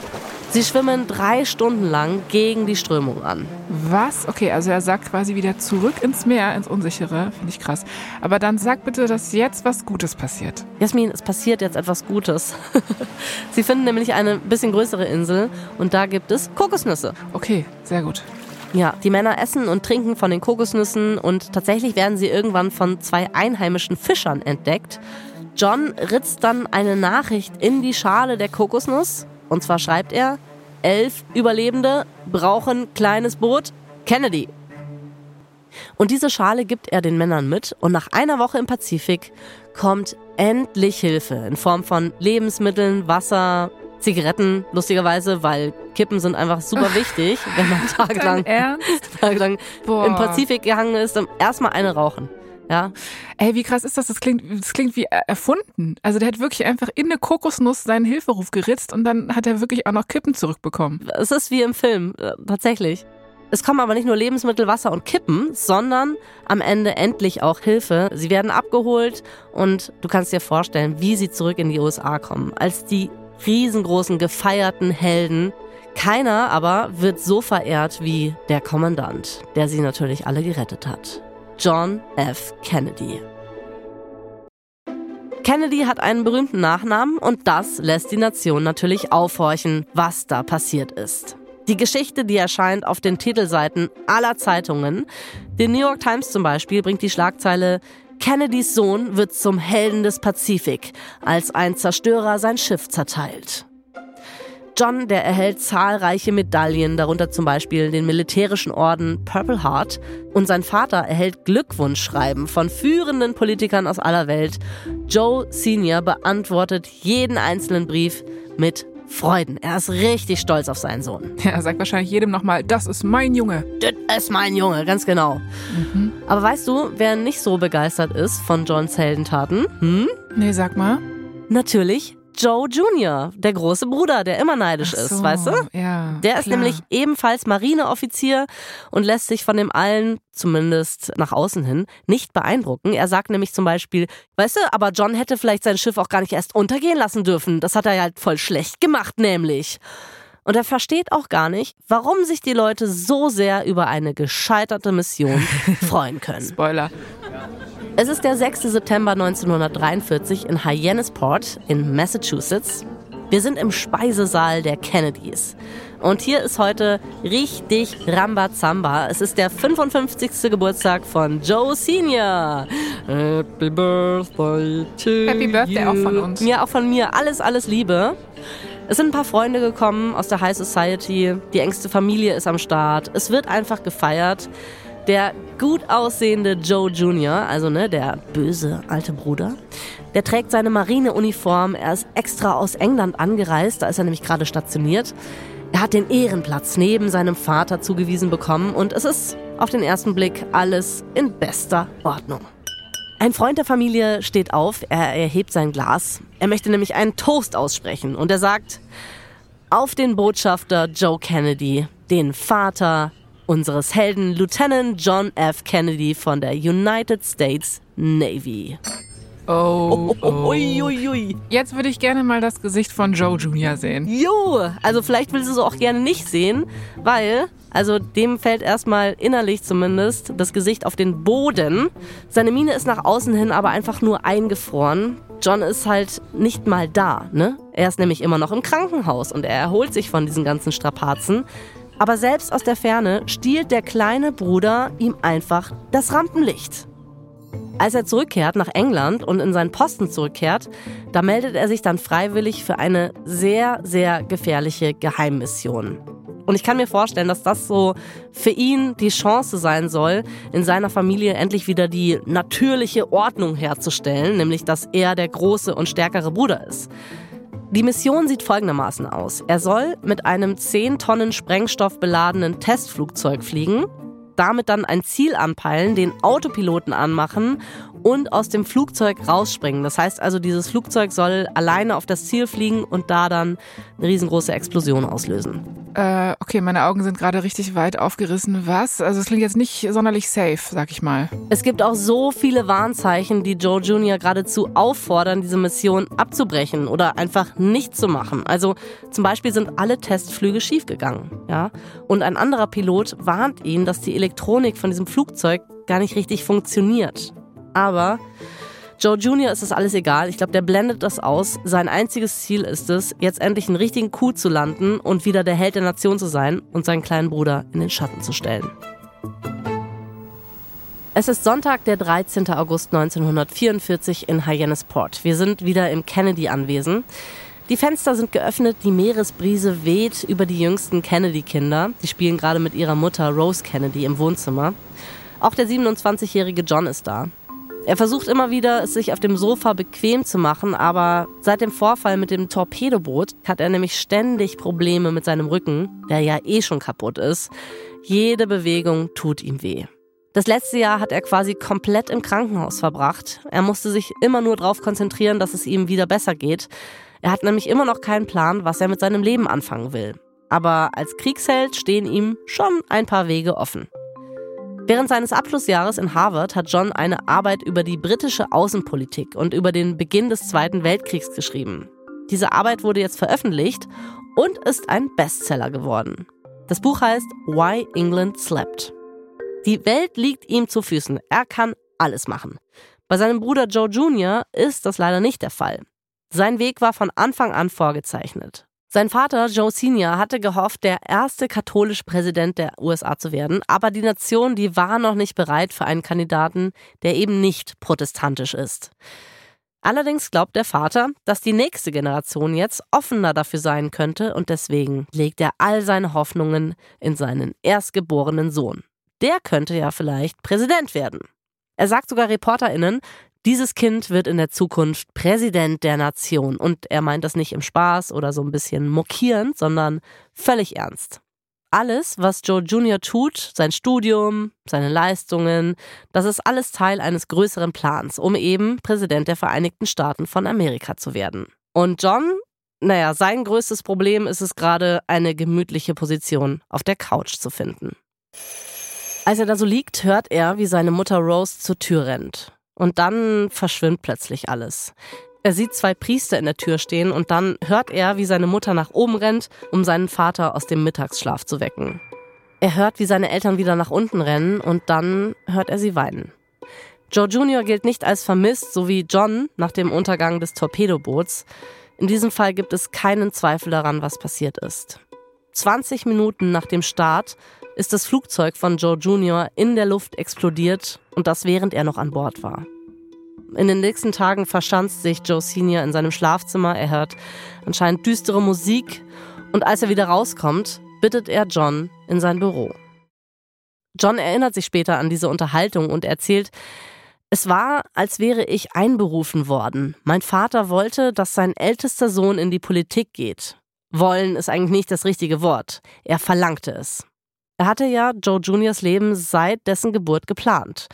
Sie schwimmen drei Stunden lang gegen die Strömung an. Was? Okay, also er sagt quasi wieder zurück ins Meer, ins Unsichere. Finde ich krass. Aber dann sag bitte, dass jetzt was Gutes passiert. Jasmin, es passiert jetzt etwas Gutes. [LAUGHS] Sie finden nämlich eine bisschen größere Insel und da gibt es Kokosnüsse. Okay, sehr gut. Ja, die Männer essen und trinken von den Kokosnüssen und tatsächlich werden sie irgendwann von zwei einheimischen Fischern entdeckt. John ritzt dann eine Nachricht in die Schale der Kokosnuss und zwar schreibt er, elf Überlebende brauchen kleines Boot, Kennedy. Und diese Schale gibt er den Männern mit und nach einer Woche im Pazifik kommt endlich Hilfe in Form von Lebensmitteln, Wasser, Zigaretten, lustigerweise, weil Kippen sind einfach super wichtig, wenn man [LAUGHS] tagelang, [LAUGHS] tagelang im Pazifik gehangen ist, erstmal eine rauchen. Ja. Ey, wie krass ist das? Das klingt, das klingt wie erfunden. Also der hat wirklich einfach in eine Kokosnuss seinen Hilferuf geritzt und dann hat er wirklich auch noch Kippen zurückbekommen. Es ist wie im Film, äh, tatsächlich. Es kommen aber nicht nur Lebensmittel, Wasser und Kippen, sondern am Ende endlich auch Hilfe. Sie werden abgeholt und du kannst dir vorstellen, wie sie zurück in die USA kommen. Als die riesengroßen gefeierten Helden. Keiner aber wird so verehrt wie der Kommandant, der sie natürlich alle gerettet hat. John F. Kennedy. Kennedy hat einen berühmten Nachnamen und das lässt die Nation natürlich aufhorchen, was da passiert ist. Die Geschichte, die erscheint auf den Titelseiten aller Zeitungen. Die New York Times zum Beispiel bringt die Schlagzeile Kennedys Sohn wird zum Helden des Pazifik, als ein Zerstörer sein Schiff zerteilt. John, der erhält zahlreiche Medaillen, darunter zum Beispiel den militärischen Orden Purple Heart. Und sein Vater erhält Glückwunschschreiben von führenden Politikern aus aller Welt. Joe Senior beantwortet jeden einzelnen Brief mit Freuden. Er ist richtig stolz auf seinen Sohn. Ja, er sagt wahrscheinlich jedem nochmal, das ist mein Junge. Das ist mein Junge, ganz genau. Mhm. Aber weißt du, wer nicht so begeistert ist von Johns Heldentaten? Hm? Nee, sag mal. Natürlich Joe Jr., der große Bruder, der immer neidisch so, ist, weißt du? Ja. Der ist nämlich ebenfalls Marineoffizier und lässt sich von dem allen, zumindest nach außen hin, nicht beeindrucken. Er sagt nämlich zum Beispiel, weißt du, aber John hätte vielleicht sein Schiff auch gar nicht erst untergehen lassen dürfen. Das hat er halt voll schlecht gemacht, nämlich. Und er versteht auch gar nicht, warum sich die Leute so sehr über eine gescheiterte Mission [LAUGHS] freuen können. Spoiler. Es ist der 6. September 1943 in Hyannisport in Massachusetts. Wir sind im Speisesaal der Kennedys. Und hier ist heute richtig Rambazamba. Es ist der 55. Geburtstag von Joe Senior. Happy Birthday to Happy Birthday you. auch von uns. Ja, auch von mir. Alles, alles Liebe. Es sind ein paar Freunde gekommen aus der High Society. Die engste Familie ist am Start. Es wird einfach gefeiert. Der gut aussehende Joe Jr., also ne, der böse alte Bruder, der trägt seine Marineuniform. Er ist extra aus England angereist, da ist er nämlich gerade stationiert. Er hat den Ehrenplatz neben seinem Vater zugewiesen bekommen und es ist auf den ersten Blick alles in bester Ordnung. Ein Freund der Familie steht auf, er erhebt sein Glas. Er möchte nämlich einen Toast aussprechen und er sagt, auf den Botschafter Joe Kennedy, den Vater unseres Helden Lieutenant John F. Kennedy von der United States Navy. Oh, oh, oh. Ui, ui, ui. Jetzt würde ich gerne mal das Gesicht von Joe Jr. sehen. Jo, also vielleicht willst du es auch gerne nicht sehen, weil, also dem fällt erstmal innerlich zumindest das Gesicht auf den Boden. Seine Miene ist nach außen hin aber einfach nur eingefroren. John ist halt nicht mal da, ne? Er ist nämlich immer noch im Krankenhaus und er erholt sich von diesen ganzen Strapazen. Aber selbst aus der Ferne stiehlt der kleine Bruder ihm einfach das Rampenlicht. Als er zurückkehrt nach England und in seinen Posten zurückkehrt, da meldet er sich dann freiwillig für eine sehr, sehr gefährliche Geheimmission. Und ich kann mir vorstellen, dass das so für ihn die Chance sein soll, in seiner Familie endlich wieder die natürliche Ordnung herzustellen, nämlich dass er der große und stärkere Bruder ist. Die Mission sieht folgendermaßen aus. Er soll mit einem 10 Tonnen Sprengstoff beladenen Testflugzeug fliegen, damit dann ein Ziel anpeilen, den Autopiloten anmachen und aus dem Flugzeug rausspringen. Das heißt also, dieses Flugzeug soll alleine auf das Ziel fliegen und da dann eine riesengroße Explosion auslösen. Äh, okay, meine Augen sind gerade richtig weit aufgerissen. Was? Also es klingt jetzt nicht sonderlich safe, sag ich mal. Es gibt auch so viele Warnzeichen, die Joe Jr. geradezu auffordern, diese Mission abzubrechen oder einfach nicht zu machen. Also zum Beispiel sind alle Testflüge schiefgegangen. Ja? Und ein anderer Pilot warnt ihn, dass die Elektronik von diesem Flugzeug gar nicht richtig funktioniert. Aber Joe Jr. ist das alles egal. Ich glaube, der blendet das aus. Sein einziges Ziel ist es, jetzt endlich einen richtigen Coup zu landen und wieder der Held der Nation zu sein und seinen kleinen Bruder in den Schatten zu stellen. Es ist Sonntag, der 13. August 1944 in Hyannisport. Wir sind wieder im Kennedy-Anwesen. Die Fenster sind geöffnet, die Meeresbrise weht über die jüngsten Kennedy-Kinder. Die spielen gerade mit ihrer Mutter Rose Kennedy im Wohnzimmer. Auch der 27-jährige John ist da. Er versucht immer wieder, es sich auf dem Sofa bequem zu machen, aber seit dem Vorfall mit dem Torpedoboot hat er nämlich ständig Probleme mit seinem Rücken, der ja eh schon kaputt ist. Jede Bewegung tut ihm weh. Das letzte Jahr hat er quasi komplett im Krankenhaus verbracht. Er musste sich immer nur darauf konzentrieren, dass es ihm wieder besser geht. Er hat nämlich immer noch keinen Plan, was er mit seinem Leben anfangen will. Aber als Kriegsheld stehen ihm schon ein paar Wege offen. Während seines Abschlussjahres in Harvard hat John eine Arbeit über die britische Außenpolitik und über den Beginn des Zweiten Weltkriegs geschrieben. Diese Arbeit wurde jetzt veröffentlicht und ist ein Bestseller geworden. Das Buch heißt Why England Slept. Die Welt liegt ihm zu Füßen. Er kann alles machen. Bei seinem Bruder Joe Jr. ist das leider nicht der Fall. Sein Weg war von Anfang an vorgezeichnet. Sein Vater, Joe Senior, hatte gehofft, der erste katholische Präsident der USA zu werden, aber die Nation, die war noch nicht bereit für einen Kandidaten, der eben nicht protestantisch ist. Allerdings glaubt der Vater, dass die nächste Generation jetzt offener dafür sein könnte und deswegen legt er all seine Hoffnungen in seinen erstgeborenen Sohn. Der könnte ja vielleicht Präsident werden. Er sagt sogar ReporterInnen, dieses Kind wird in der Zukunft Präsident der Nation. Und er meint das nicht im Spaß oder so ein bisschen mokierend, sondern völlig ernst. Alles, was Joe Jr. tut, sein Studium, seine Leistungen, das ist alles Teil eines größeren Plans, um eben Präsident der Vereinigten Staaten von Amerika zu werden. Und John, naja, sein größtes Problem ist es gerade, eine gemütliche Position auf der Couch zu finden. Als er da so liegt, hört er, wie seine Mutter Rose zur Tür rennt. Und dann verschwimmt plötzlich alles. Er sieht zwei Priester in der Tür stehen und dann hört er, wie seine Mutter nach oben rennt, um seinen Vater aus dem Mittagsschlaf zu wecken. Er hört, wie seine Eltern wieder nach unten rennen und dann hört er sie weinen. Joe Jr. gilt nicht als vermisst, so wie John nach dem Untergang des Torpedoboots. In diesem Fall gibt es keinen Zweifel daran, was passiert ist. 20 Minuten nach dem Start ist das Flugzeug von Joe Jr. in der Luft explodiert und das während er noch an Bord war. In den nächsten Tagen verschanzt sich Joe Sr. in seinem Schlafzimmer, er hört anscheinend düstere Musik und als er wieder rauskommt, bittet er John in sein Büro. John erinnert sich später an diese Unterhaltung und erzählt, es war, als wäre ich einberufen worden. Mein Vater wollte, dass sein ältester Sohn in die Politik geht. Wollen ist eigentlich nicht das richtige Wort. Er verlangte es. Er hatte ja Joe Juniors Leben seit dessen Geburt geplant.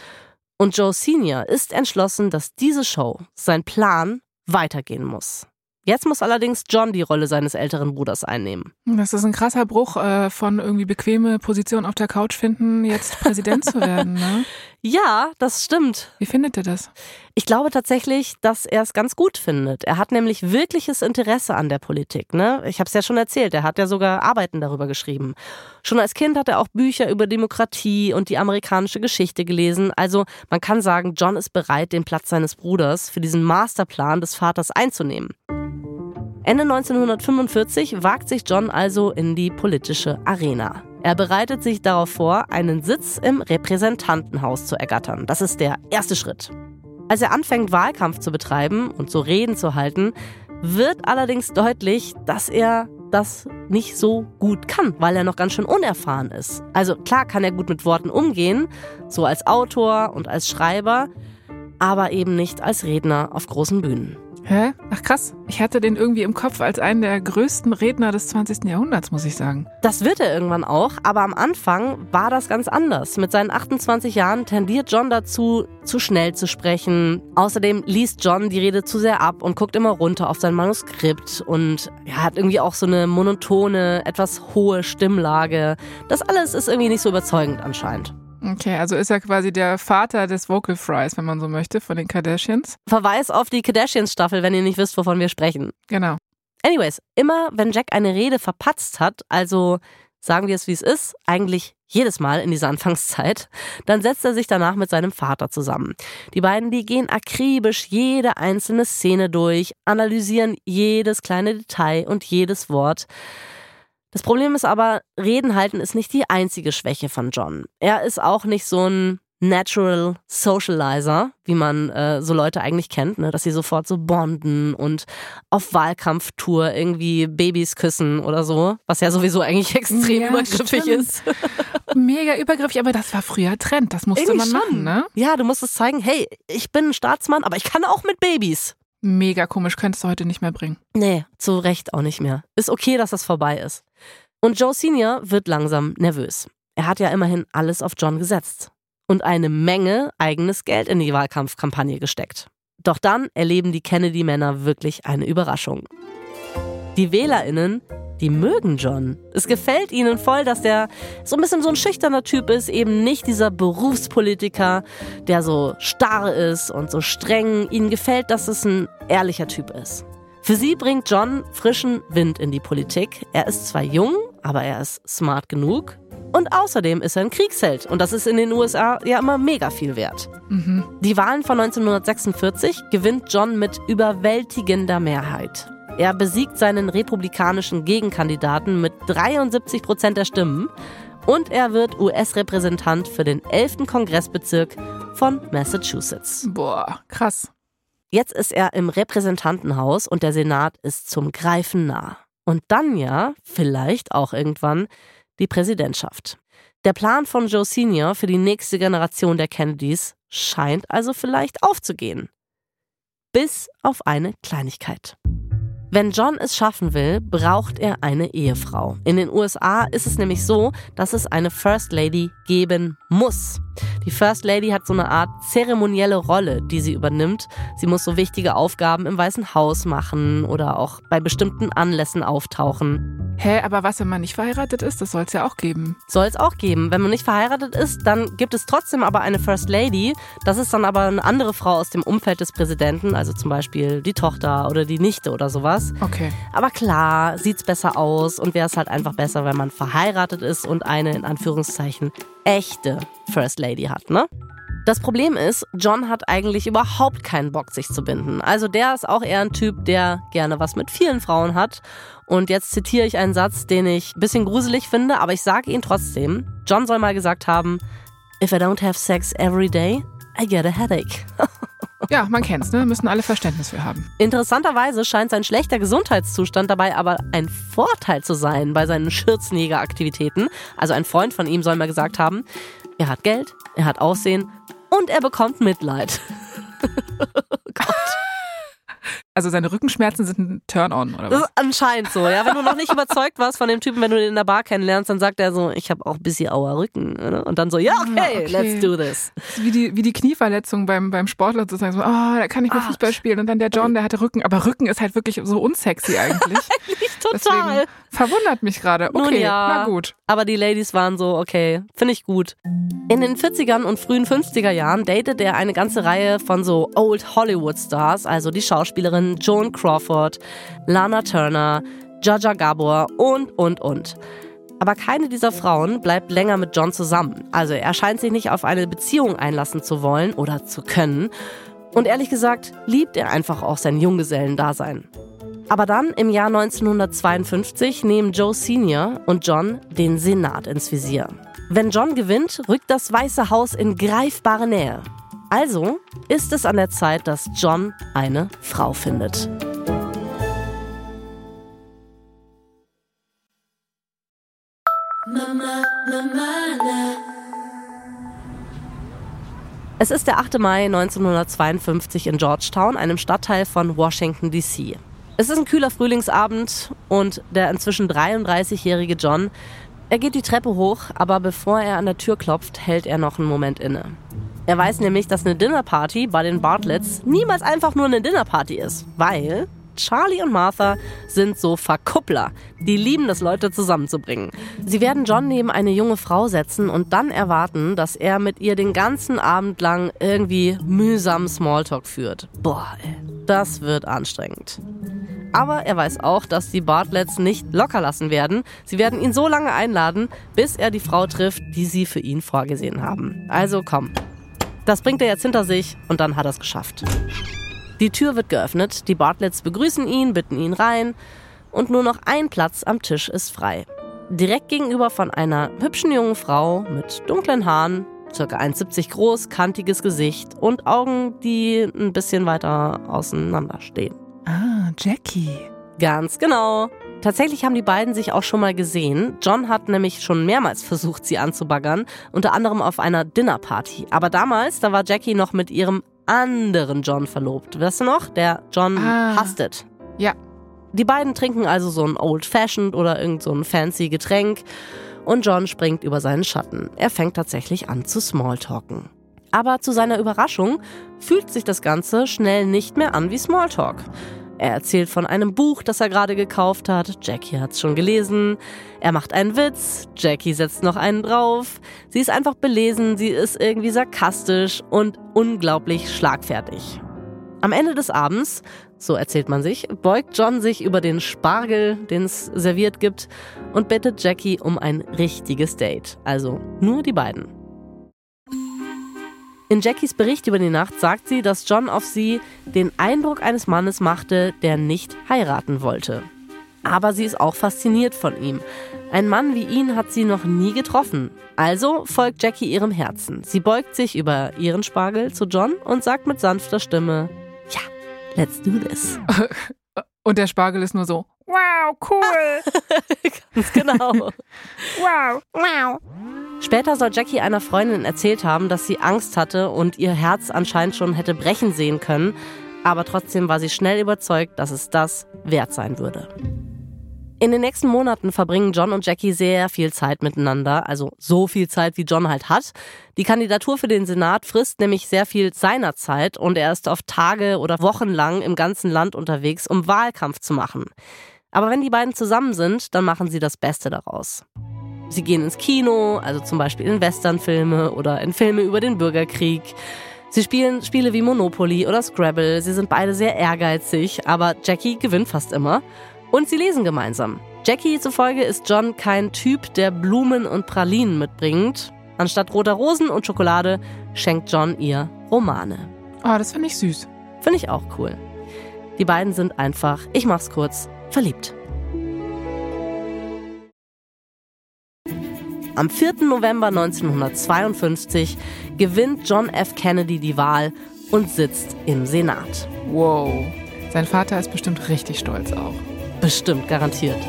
Und Joe Senior ist entschlossen, dass diese Show, sein Plan, weitergehen muss. Jetzt muss allerdings John die Rolle seines älteren Bruders einnehmen. Das ist ein krasser Bruch äh, von irgendwie bequeme Position auf der Couch finden, jetzt [LAUGHS] Präsident zu werden. Ne? Ja, das stimmt. Wie findet er das? Ich glaube tatsächlich, dass er es ganz gut findet. Er hat nämlich wirkliches Interesse an der Politik. Ne? Ich habe es ja schon erzählt, er hat ja sogar Arbeiten darüber geschrieben. Schon als Kind hat er auch Bücher über Demokratie und die amerikanische Geschichte gelesen. Also man kann sagen, John ist bereit, den Platz seines Bruders für diesen Masterplan des Vaters einzunehmen. Ende 1945 wagt sich John also in die politische Arena. Er bereitet sich darauf vor, einen Sitz im Repräsentantenhaus zu ergattern. Das ist der erste Schritt. Als er anfängt, Wahlkampf zu betreiben und so Reden zu halten, wird allerdings deutlich, dass er das nicht so gut kann, weil er noch ganz schön unerfahren ist. Also klar kann er gut mit Worten umgehen, so als Autor und als Schreiber, aber eben nicht als Redner auf großen Bühnen. Hä? Ach krass. Ich hatte den irgendwie im Kopf als einen der größten Redner des 20. Jahrhunderts, muss ich sagen. Das wird er irgendwann auch, aber am Anfang war das ganz anders. Mit seinen 28 Jahren tendiert John dazu, zu schnell zu sprechen. Außerdem liest John die Rede zu sehr ab und guckt immer runter auf sein Manuskript und ja, hat irgendwie auch so eine monotone, etwas hohe Stimmlage. Das alles ist irgendwie nicht so überzeugend anscheinend. Okay, also ist er quasi der Vater des Vocal Fries, wenn man so möchte, von den Kardashians. Verweis auf die Kardashians-Staffel, wenn ihr nicht wisst, wovon wir sprechen. Genau. Anyways, immer wenn Jack eine Rede verpatzt hat, also sagen wir es wie es ist, eigentlich jedes Mal in dieser Anfangszeit, dann setzt er sich danach mit seinem Vater zusammen. Die beiden, die gehen akribisch jede einzelne Szene durch, analysieren jedes kleine Detail und jedes Wort. Das Problem ist aber, Reden halten ist nicht die einzige Schwäche von John. Er ist auch nicht so ein Natural Socializer, wie man äh, so Leute eigentlich kennt, ne? dass sie sofort so bonden und auf Wahlkampftour irgendwie Babys küssen oder so, was ja sowieso eigentlich [LAUGHS] extrem ja, übergriffig ist. Mega übergriffig, aber das war früher Trend. Das musste Irgendwie man schon. machen, ne? Ja, du musstest zeigen, hey, ich bin ein Staatsmann, aber ich kann auch mit Babys. Mega komisch, könntest du heute nicht mehr bringen. Nee, zu Recht auch nicht mehr. Ist okay, dass das vorbei ist. Und Joe Senior wird langsam nervös. Er hat ja immerhin alles auf John gesetzt und eine Menge eigenes Geld in die Wahlkampfkampagne gesteckt. Doch dann erleben die Kennedy-Männer wirklich eine Überraschung. Die WählerInnen, die mögen John. Es gefällt ihnen voll, dass der so ein bisschen so ein schüchterner Typ ist, eben nicht dieser Berufspolitiker, der so starr ist und so streng. Ihnen gefällt, dass es ein ehrlicher Typ ist. Für sie bringt John frischen Wind in die Politik. Er ist zwar jung, aber er ist smart genug. Und außerdem ist er ein Kriegsheld. Und das ist in den USA ja immer mega viel wert. Mhm. Die Wahlen von 1946 gewinnt John mit überwältigender Mehrheit. Er besiegt seinen republikanischen Gegenkandidaten mit 73 Prozent der Stimmen und er wird US-Repräsentant für den 11. Kongressbezirk von Massachusetts. Boah, krass. Jetzt ist er im Repräsentantenhaus und der Senat ist zum Greifen nah. Und dann ja, vielleicht auch irgendwann, die Präsidentschaft. Der Plan von Joe Senior für die nächste Generation der Kennedys scheint also vielleicht aufzugehen. Bis auf eine Kleinigkeit. Wenn John es schaffen will, braucht er eine Ehefrau. In den USA ist es nämlich so, dass es eine First Lady geben muss. Die First Lady hat so eine Art zeremonielle Rolle, die sie übernimmt. Sie muss so wichtige Aufgaben im Weißen Haus machen oder auch bei bestimmten Anlässen auftauchen. Hä, aber was, wenn man nicht verheiratet ist? Das soll es ja auch geben. Soll es auch geben. Wenn man nicht verheiratet ist, dann gibt es trotzdem aber eine First Lady. Das ist dann aber eine andere Frau aus dem Umfeld des Präsidenten, also zum Beispiel die Tochter oder die Nichte oder sowas. Okay. Aber klar, sieht's besser aus und wäre es halt einfach besser, wenn man verheiratet ist und eine in Anführungszeichen echte First Lady hat, ne? Das Problem ist, John hat eigentlich überhaupt keinen Bock, sich zu binden. Also der ist auch eher ein Typ, der gerne was mit vielen Frauen hat. Und jetzt zitiere ich einen Satz, den ich ein bisschen gruselig finde, aber ich sage ihn trotzdem. John soll mal gesagt haben, If I don't have sex every day, I get a headache. [LAUGHS] Ja, man kennt's, ne? Müssen alle Verständnis für haben. Interessanterweise scheint sein schlechter Gesundheitszustand dabei aber ein Vorteil zu sein bei seinen Schürzenjägeraktivitäten. Also ein Freund von ihm soll mal gesagt haben, er hat Geld, er hat Aussehen und er bekommt Mitleid. [LAUGHS] Gott. Also seine Rückenschmerzen sind ein Turn-on, oder Das was? ist anscheinend so, ja. Wenn du noch nicht überzeugt warst von dem Typen, wenn du den in der Bar kennenlernst, dann sagt er so, ich habe auch ein bisschen auer Rücken. Oder? Und dann so, ja, okay, Ah, okay. let's do this. Das Wie die, wie die Knieverletzung beim, beim Sportler sozusagen. So, oh, da kann ich mehr Ah. Fußball spielen. Und dann der John, der hatte Rücken. Aber Rücken ist halt wirklich so unsexy [LAUGHS] eigentlich. Total. Deswegen verwundert mich gerade. Nun Okay, ja. na gut. Aber die Ladies waren so, okay, finde ich gut. In den 40ern und frühen 50er Jahren datet er eine ganze Reihe von so Old Hollywood Stars, also die Schauspielerin Joan Crawford, Lana Turner, Jaja Gabor und, und, und. Aber keine dieser Frauen bleibt länger mit John zusammen. Also er scheint sich nicht auf eine Beziehung einlassen zu wollen oder zu können. Und ehrlich gesagt, liebt er einfach auch sein Junggesellendasein. Aber dann im Jahr 1952 nehmen Joe Senior und John den Senat ins Visier. Wenn John gewinnt, rückt das Weiße Haus in greifbare Nähe. Also ist es an der Zeit, dass John eine Frau findet. Es ist der 8. Mai 1952 in Georgetown, einem Stadtteil von Washington, D.C. Es ist ein kühler Frühlingsabend und der inzwischen 33-jährige John, er geht die Treppe hoch, aber bevor er an der Tür klopft, hält er noch einen Moment inne. Er weiß nämlich, dass eine Dinnerparty bei den Bartletts niemals einfach nur eine Dinnerparty ist, weil Charlie und Martha sind so Verkuppler. Die lieben es, Leute zusammenzubringen. Sie werden John neben eine junge Frau setzen und dann erwarten, dass er mit ihr den ganzen Abend lang irgendwie mühsam Smalltalk führt. Boah, ey, das wird anstrengend. Aber er weiß auch, dass die Bartletts nicht locker lassen werden. Sie werden ihn so lange einladen, bis er die Frau trifft, die sie für ihn vorgesehen haben. Also komm. Das bringt er jetzt hinter sich und dann hat er es geschafft. Die Tür wird geöffnet, die Bartletts begrüßen ihn, bitten ihn rein und nur noch ein Platz am Tisch ist frei. Direkt gegenüber von einer hübschen jungen Frau mit dunklen Haaren, circa 1,70 groß, kantiges Gesicht und Augen, die ein bisschen weiter auseinander stehen. Ah, Jackie. Ganz genau. Tatsächlich haben die beiden sich auch schon mal gesehen. John hat nämlich schon mehrmals versucht, sie anzubaggern, unter anderem auf einer Dinnerparty. Aber damals, da war Jackie noch mit ihrem anderen John verlobt. Weißt du noch? Der John ah, Husted. Ja. Die beiden trinken also so ein Old Fashioned oder irgend so ein fancy Getränk und John springt über seinen Schatten. Er fängt tatsächlich an zu Smalltalken. Aber zu seiner Überraschung fühlt sich das Ganze schnell nicht mehr an wie Smalltalk. Er erzählt von einem Buch, das er gerade gekauft hat. Jackie hat es schon gelesen. Er macht einen Witz. Jackie setzt noch einen drauf. Sie ist einfach belesen, sie ist irgendwie sarkastisch und unglaublich schlagfertig. Am Ende des Abends, so erzählt man sich, beugt John sich über den Spargel, den es serviert gibt, und bittet Jackie um ein richtiges Date. Also nur die beiden. In Jackies Bericht über die Nacht sagt sie, dass John auf sie den Eindruck eines Mannes machte, der nicht heiraten wollte. Aber sie ist auch fasziniert von ihm. Ein Mann wie ihn hat sie noch nie getroffen. Also folgt Jackie ihrem Herzen. Sie beugt sich über ihren Spargel zu John und sagt mit sanfter Stimme, ja, let's do this. [LAUGHS] Und der Spargel ist nur so, wow, cool. [LAUGHS] Ganz genau. [LAUGHS] wow, wow. Später soll Jackie einer Freundin erzählt haben, dass sie Angst hatte und ihr Herz anscheinend schon hätte brechen sehen können, aber trotzdem war sie schnell überzeugt, dass es das wert sein würde. In den nächsten Monaten verbringen John und Jackie sehr viel Zeit miteinander, also so viel Zeit, wie John halt hat. Die Kandidatur für den Senat frisst nämlich sehr viel seiner Zeit und er ist oft Tage oder Wochen lang im ganzen Land unterwegs, um Wahlkampf zu machen. Aber wenn die beiden zusammen sind, dann machen sie das Beste daraus. Sie gehen ins Kino, also zum Beispiel in Westernfilme oder in Filme über den Bürgerkrieg. Sie spielen Spiele wie Monopoly oder Scrabble. Sie sind beide sehr ehrgeizig, aber Jackie gewinnt fast immer. Und sie lesen gemeinsam. Jackie zufolge ist John kein Typ, der Blumen und Pralinen mitbringt. Anstatt roter Rosen und Schokolade schenkt John ihr Romane. Oh, das finde ich süß. Finde ich auch cool. Die beiden sind einfach, ich mach's kurz, verliebt. Am 4. November 1952 gewinnt John F. Kennedy die Wahl und sitzt im Senat. Wow. Sein Vater ist bestimmt richtig stolz auch. Bestimmt, garantiert.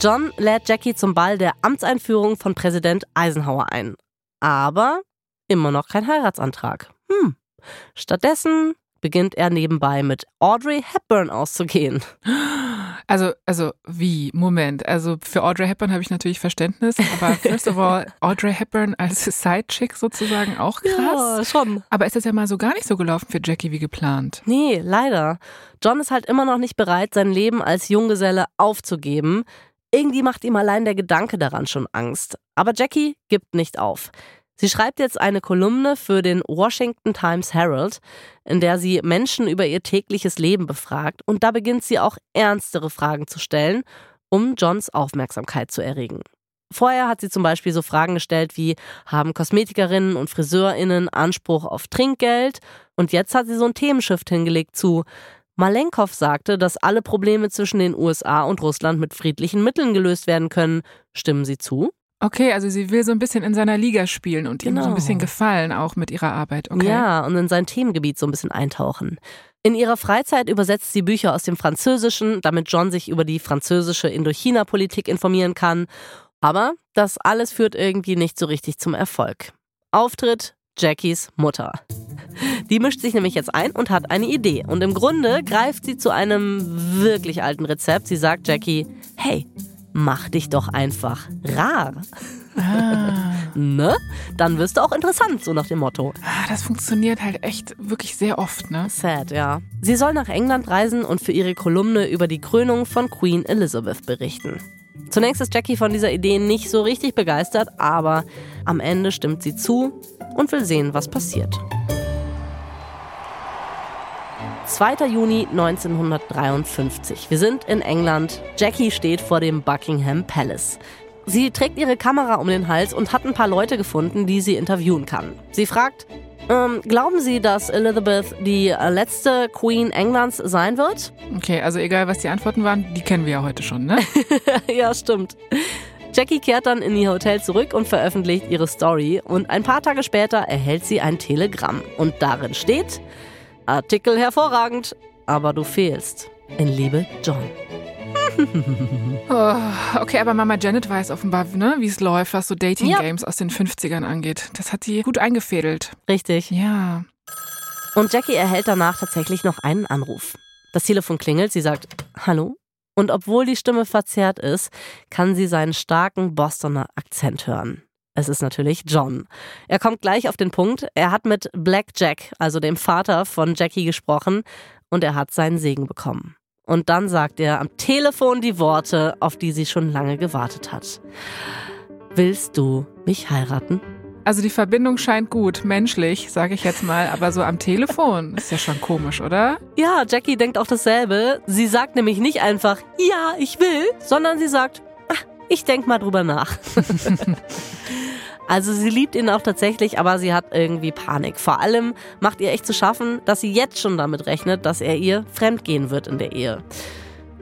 John lädt Jackie zum Ball der Amtseinführung von Präsident Eisenhower ein. Aber immer noch kein Heiratsantrag. Hm. Stattdessen beginnt er nebenbei mit Audrey Hepburn auszugehen. [GASPS] Also, also wie? Moment. Also für Audrey Hepburn habe ich natürlich Verständnis, aber [LAUGHS] first of all, Audrey Hepburn als Sidechick sozusagen auch krass. Ja, schon. Aber ist das ja mal so gar nicht so gelaufen für Jackie wie geplant? Nee, leider. John ist halt immer noch nicht bereit, sein Leben als Junggeselle aufzugeben. Irgendwie macht ihm allein der Gedanke daran schon Angst. Aber Jackie gibt nicht auf. Sie schreibt jetzt eine Kolumne für den Washington Times Herald, in der sie Menschen über ihr tägliches Leben befragt und da beginnt sie auch ernstere Fragen zu stellen, um Johns Aufmerksamkeit zu erregen. Vorher hat sie zum Beispiel so Fragen gestellt wie, haben Kosmetikerinnen und Friseurinnen Anspruch auf Trinkgeld? Und jetzt hat sie so ein Themenshift hingelegt zu, Malenkov sagte, dass alle Probleme zwischen den USA und Russland mit friedlichen Mitteln gelöst werden können. Stimmen Sie zu? Okay, also sie will so ein bisschen in seiner Liga spielen und genau. ihm so ein bisschen genau. gefallen auch mit ihrer Arbeit. Okay. Ja, und in sein Themengebiet so ein bisschen eintauchen. In ihrer Freizeit übersetzt sie Bücher aus dem Französischen, damit John sich über die französische Indochina-Politik informieren kann. Aber das alles führt irgendwie nicht so richtig zum Erfolg. Auftritt Jackies Mutter. Die mischt sich nämlich jetzt ein und hat eine Idee. Und im Grunde greift sie zu einem wirklich alten Rezept. Sie sagt Jackie, hey, mach dich doch einfach rar. Ah. [LAUGHS] ne? Dann wirst du auch interessant, so nach dem Motto. Ah, das funktioniert halt echt wirklich sehr oft, ne? Sad, ja. Sie soll nach England reisen und für ihre Kolumne über die Krönung von Queen Elizabeth berichten. Zunächst ist Jackie von dieser Idee nicht so richtig begeistert, aber am Ende stimmt sie zu und will sehen, was passiert. 2. Juni 1953. Wir sind in England. Jackie steht vor dem Buckingham Palace. Sie trägt ihre Kamera um den Hals und hat ein paar Leute gefunden, die sie interviewen kann. Sie fragt, ähm, glauben Sie, dass Elizabeth die äh, letzte Queen Englands sein wird? Okay, also egal, was die Antworten waren, die kennen wir ja heute schon, ne? [LAUGHS] ja, stimmt. Jackie kehrt dann in ihr Hotel zurück und veröffentlicht ihre Story. Und ein paar Tage später erhält sie ein Telegramm. Und darin steht, Artikel hervorragend. aber du fehlst. In Liebe, John. [LAUGHS] oh, okay, aber Mama Janet weiß offenbar, ne, wie es läuft, was so Dating-Games ja. aus den 50ern angeht. Das hat sie gut eingefädelt. Richtig. Ja. Und Jackie erhält danach tatsächlich noch einen Anruf. Das Telefon klingelt, sie sagt Hallo. Und obwohl die Stimme verzerrt ist, kann sie seinen starken Bostoner Akzent hören. Es ist natürlich John. Er kommt gleich auf den Punkt. Er hat mit Black Jack, also dem Vater von Jackie, gesprochen und er hat seinen Segen bekommen. Und dann sagt er am Telefon die Worte, auf die sie schon lange gewartet hat. Willst du mich heiraten? Also die Verbindung scheint gut, menschlich, sage ich jetzt mal, aber so am Telefon ist ja schon komisch, oder? Ja, Jackie denkt auch dasselbe. Sie sagt nämlich nicht einfach, ja, ich will, sondern sie sagt, ich denk mal drüber nach. [LAUGHS] Also sie liebt ihn auch tatsächlich, aber sie hat irgendwie Panik. Vor allem macht ihr echt zu schaffen, dass sie jetzt schon damit rechnet, dass er ihr fremdgehen wird in der Ehe.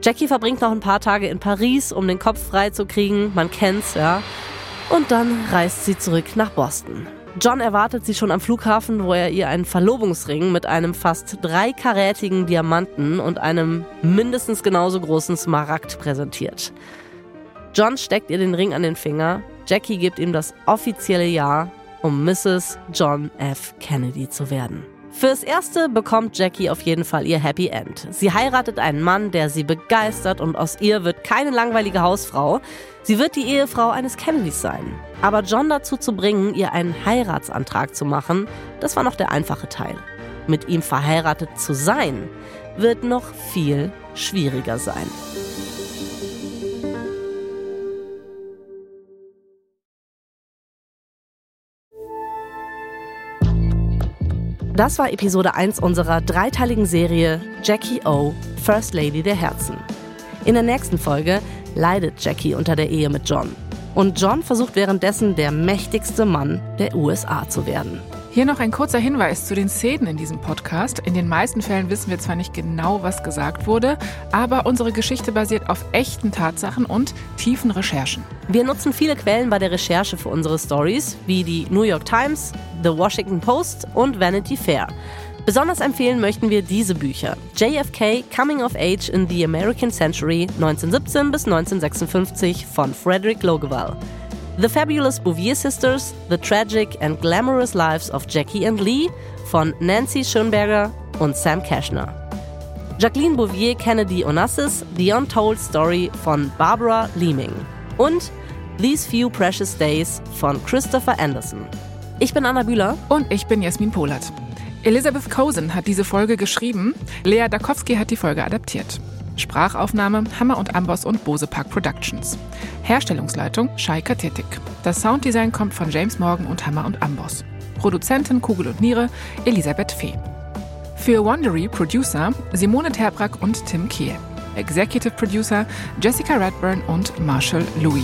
Jackie verbringt noch ein paar Tage in Paris, um den Kopf frei zu kriegen. Man kennt's, ja. Und dann reist sie zurück nach Boston. John erwartet sie schon am Flughafen, wo er ihr einen Verlobungsring mit einem fast dreikarätigen Diamanten und einem mindestens genauso großen Smaragd präsentiert. John steckt ihr den Ring an den Finger. Jackie gibt ihm das offizielle Ja, um Mrs. John F. Kennedy zu werden. Fürs Erste bekommt Jackie auf jeden Fall ihr Happy End. Sie heiratet einen Mann, der sie begeistert und aus ihr wird keine langweilige Hausfrau. Sie wird die Ehefrau eines Kennedys sein. Aber John dazu zu bringen, ihr einen Heiratsantrag zu machen, das war noch der einfache Teil. Mit ihm verheiratet zu sein, wird noch viel schwieriger sein. Das war Episode 1 unserer dreiteiligen Serie Jackie O, First Lady der Herzen. In der nächsten Folge leidet Jackie unter der Ehe mit John. Und John versucht währenddessen der mächtigste Mann der USA zu werden. Hier noch ein kurzer Hinweis zu den Szenen in diesem Podcast. In den meisten Fällen wissen wir zwar nicht genau, was gesagt wurde, aber unsere Geschichte basiert auf echten Tatsachen und tiefen Recherchen. Wir nutzen viele Quellen bei der Recherche für unsere Stories, wie die New York Times, The Washington Post und Vanity Fair. Besonders empfehlen möchten wir diese Bücher. JFK Coming of Age in the American Century 1917 bis 1956 von Frederick Logewall. The Fabulous Bouvier Sisters, The Tragic and Glamorous Lives of Jackie and Lee von Nancy Schönberger und Sam Cashner. Jacqueline Bouvier Kennedy Onassis, The Untold Story von Barbara Leeming. Und These Few Precious Days von Christopher Anderson. Ich bin Anna Bühler. Und ich bin Jasmin Polat. Elizabeth Cosen hat diese Folge geschrieben. Lea Dakowski hat die Folge adaptiert. Sprachaufnahme Hammer und Amboss und Bose Park Productions. Herstellungsleitung Shai Katetik. Das Sounddesign kommt von James Morgan und Hammer und Amboss. Produzentin Kugel und Niere Elisabeth Fee. Für Wondery Producer Simone Terbrack und Tim Kehl. Executive Producer Jessica Redburn und Marshall Louis.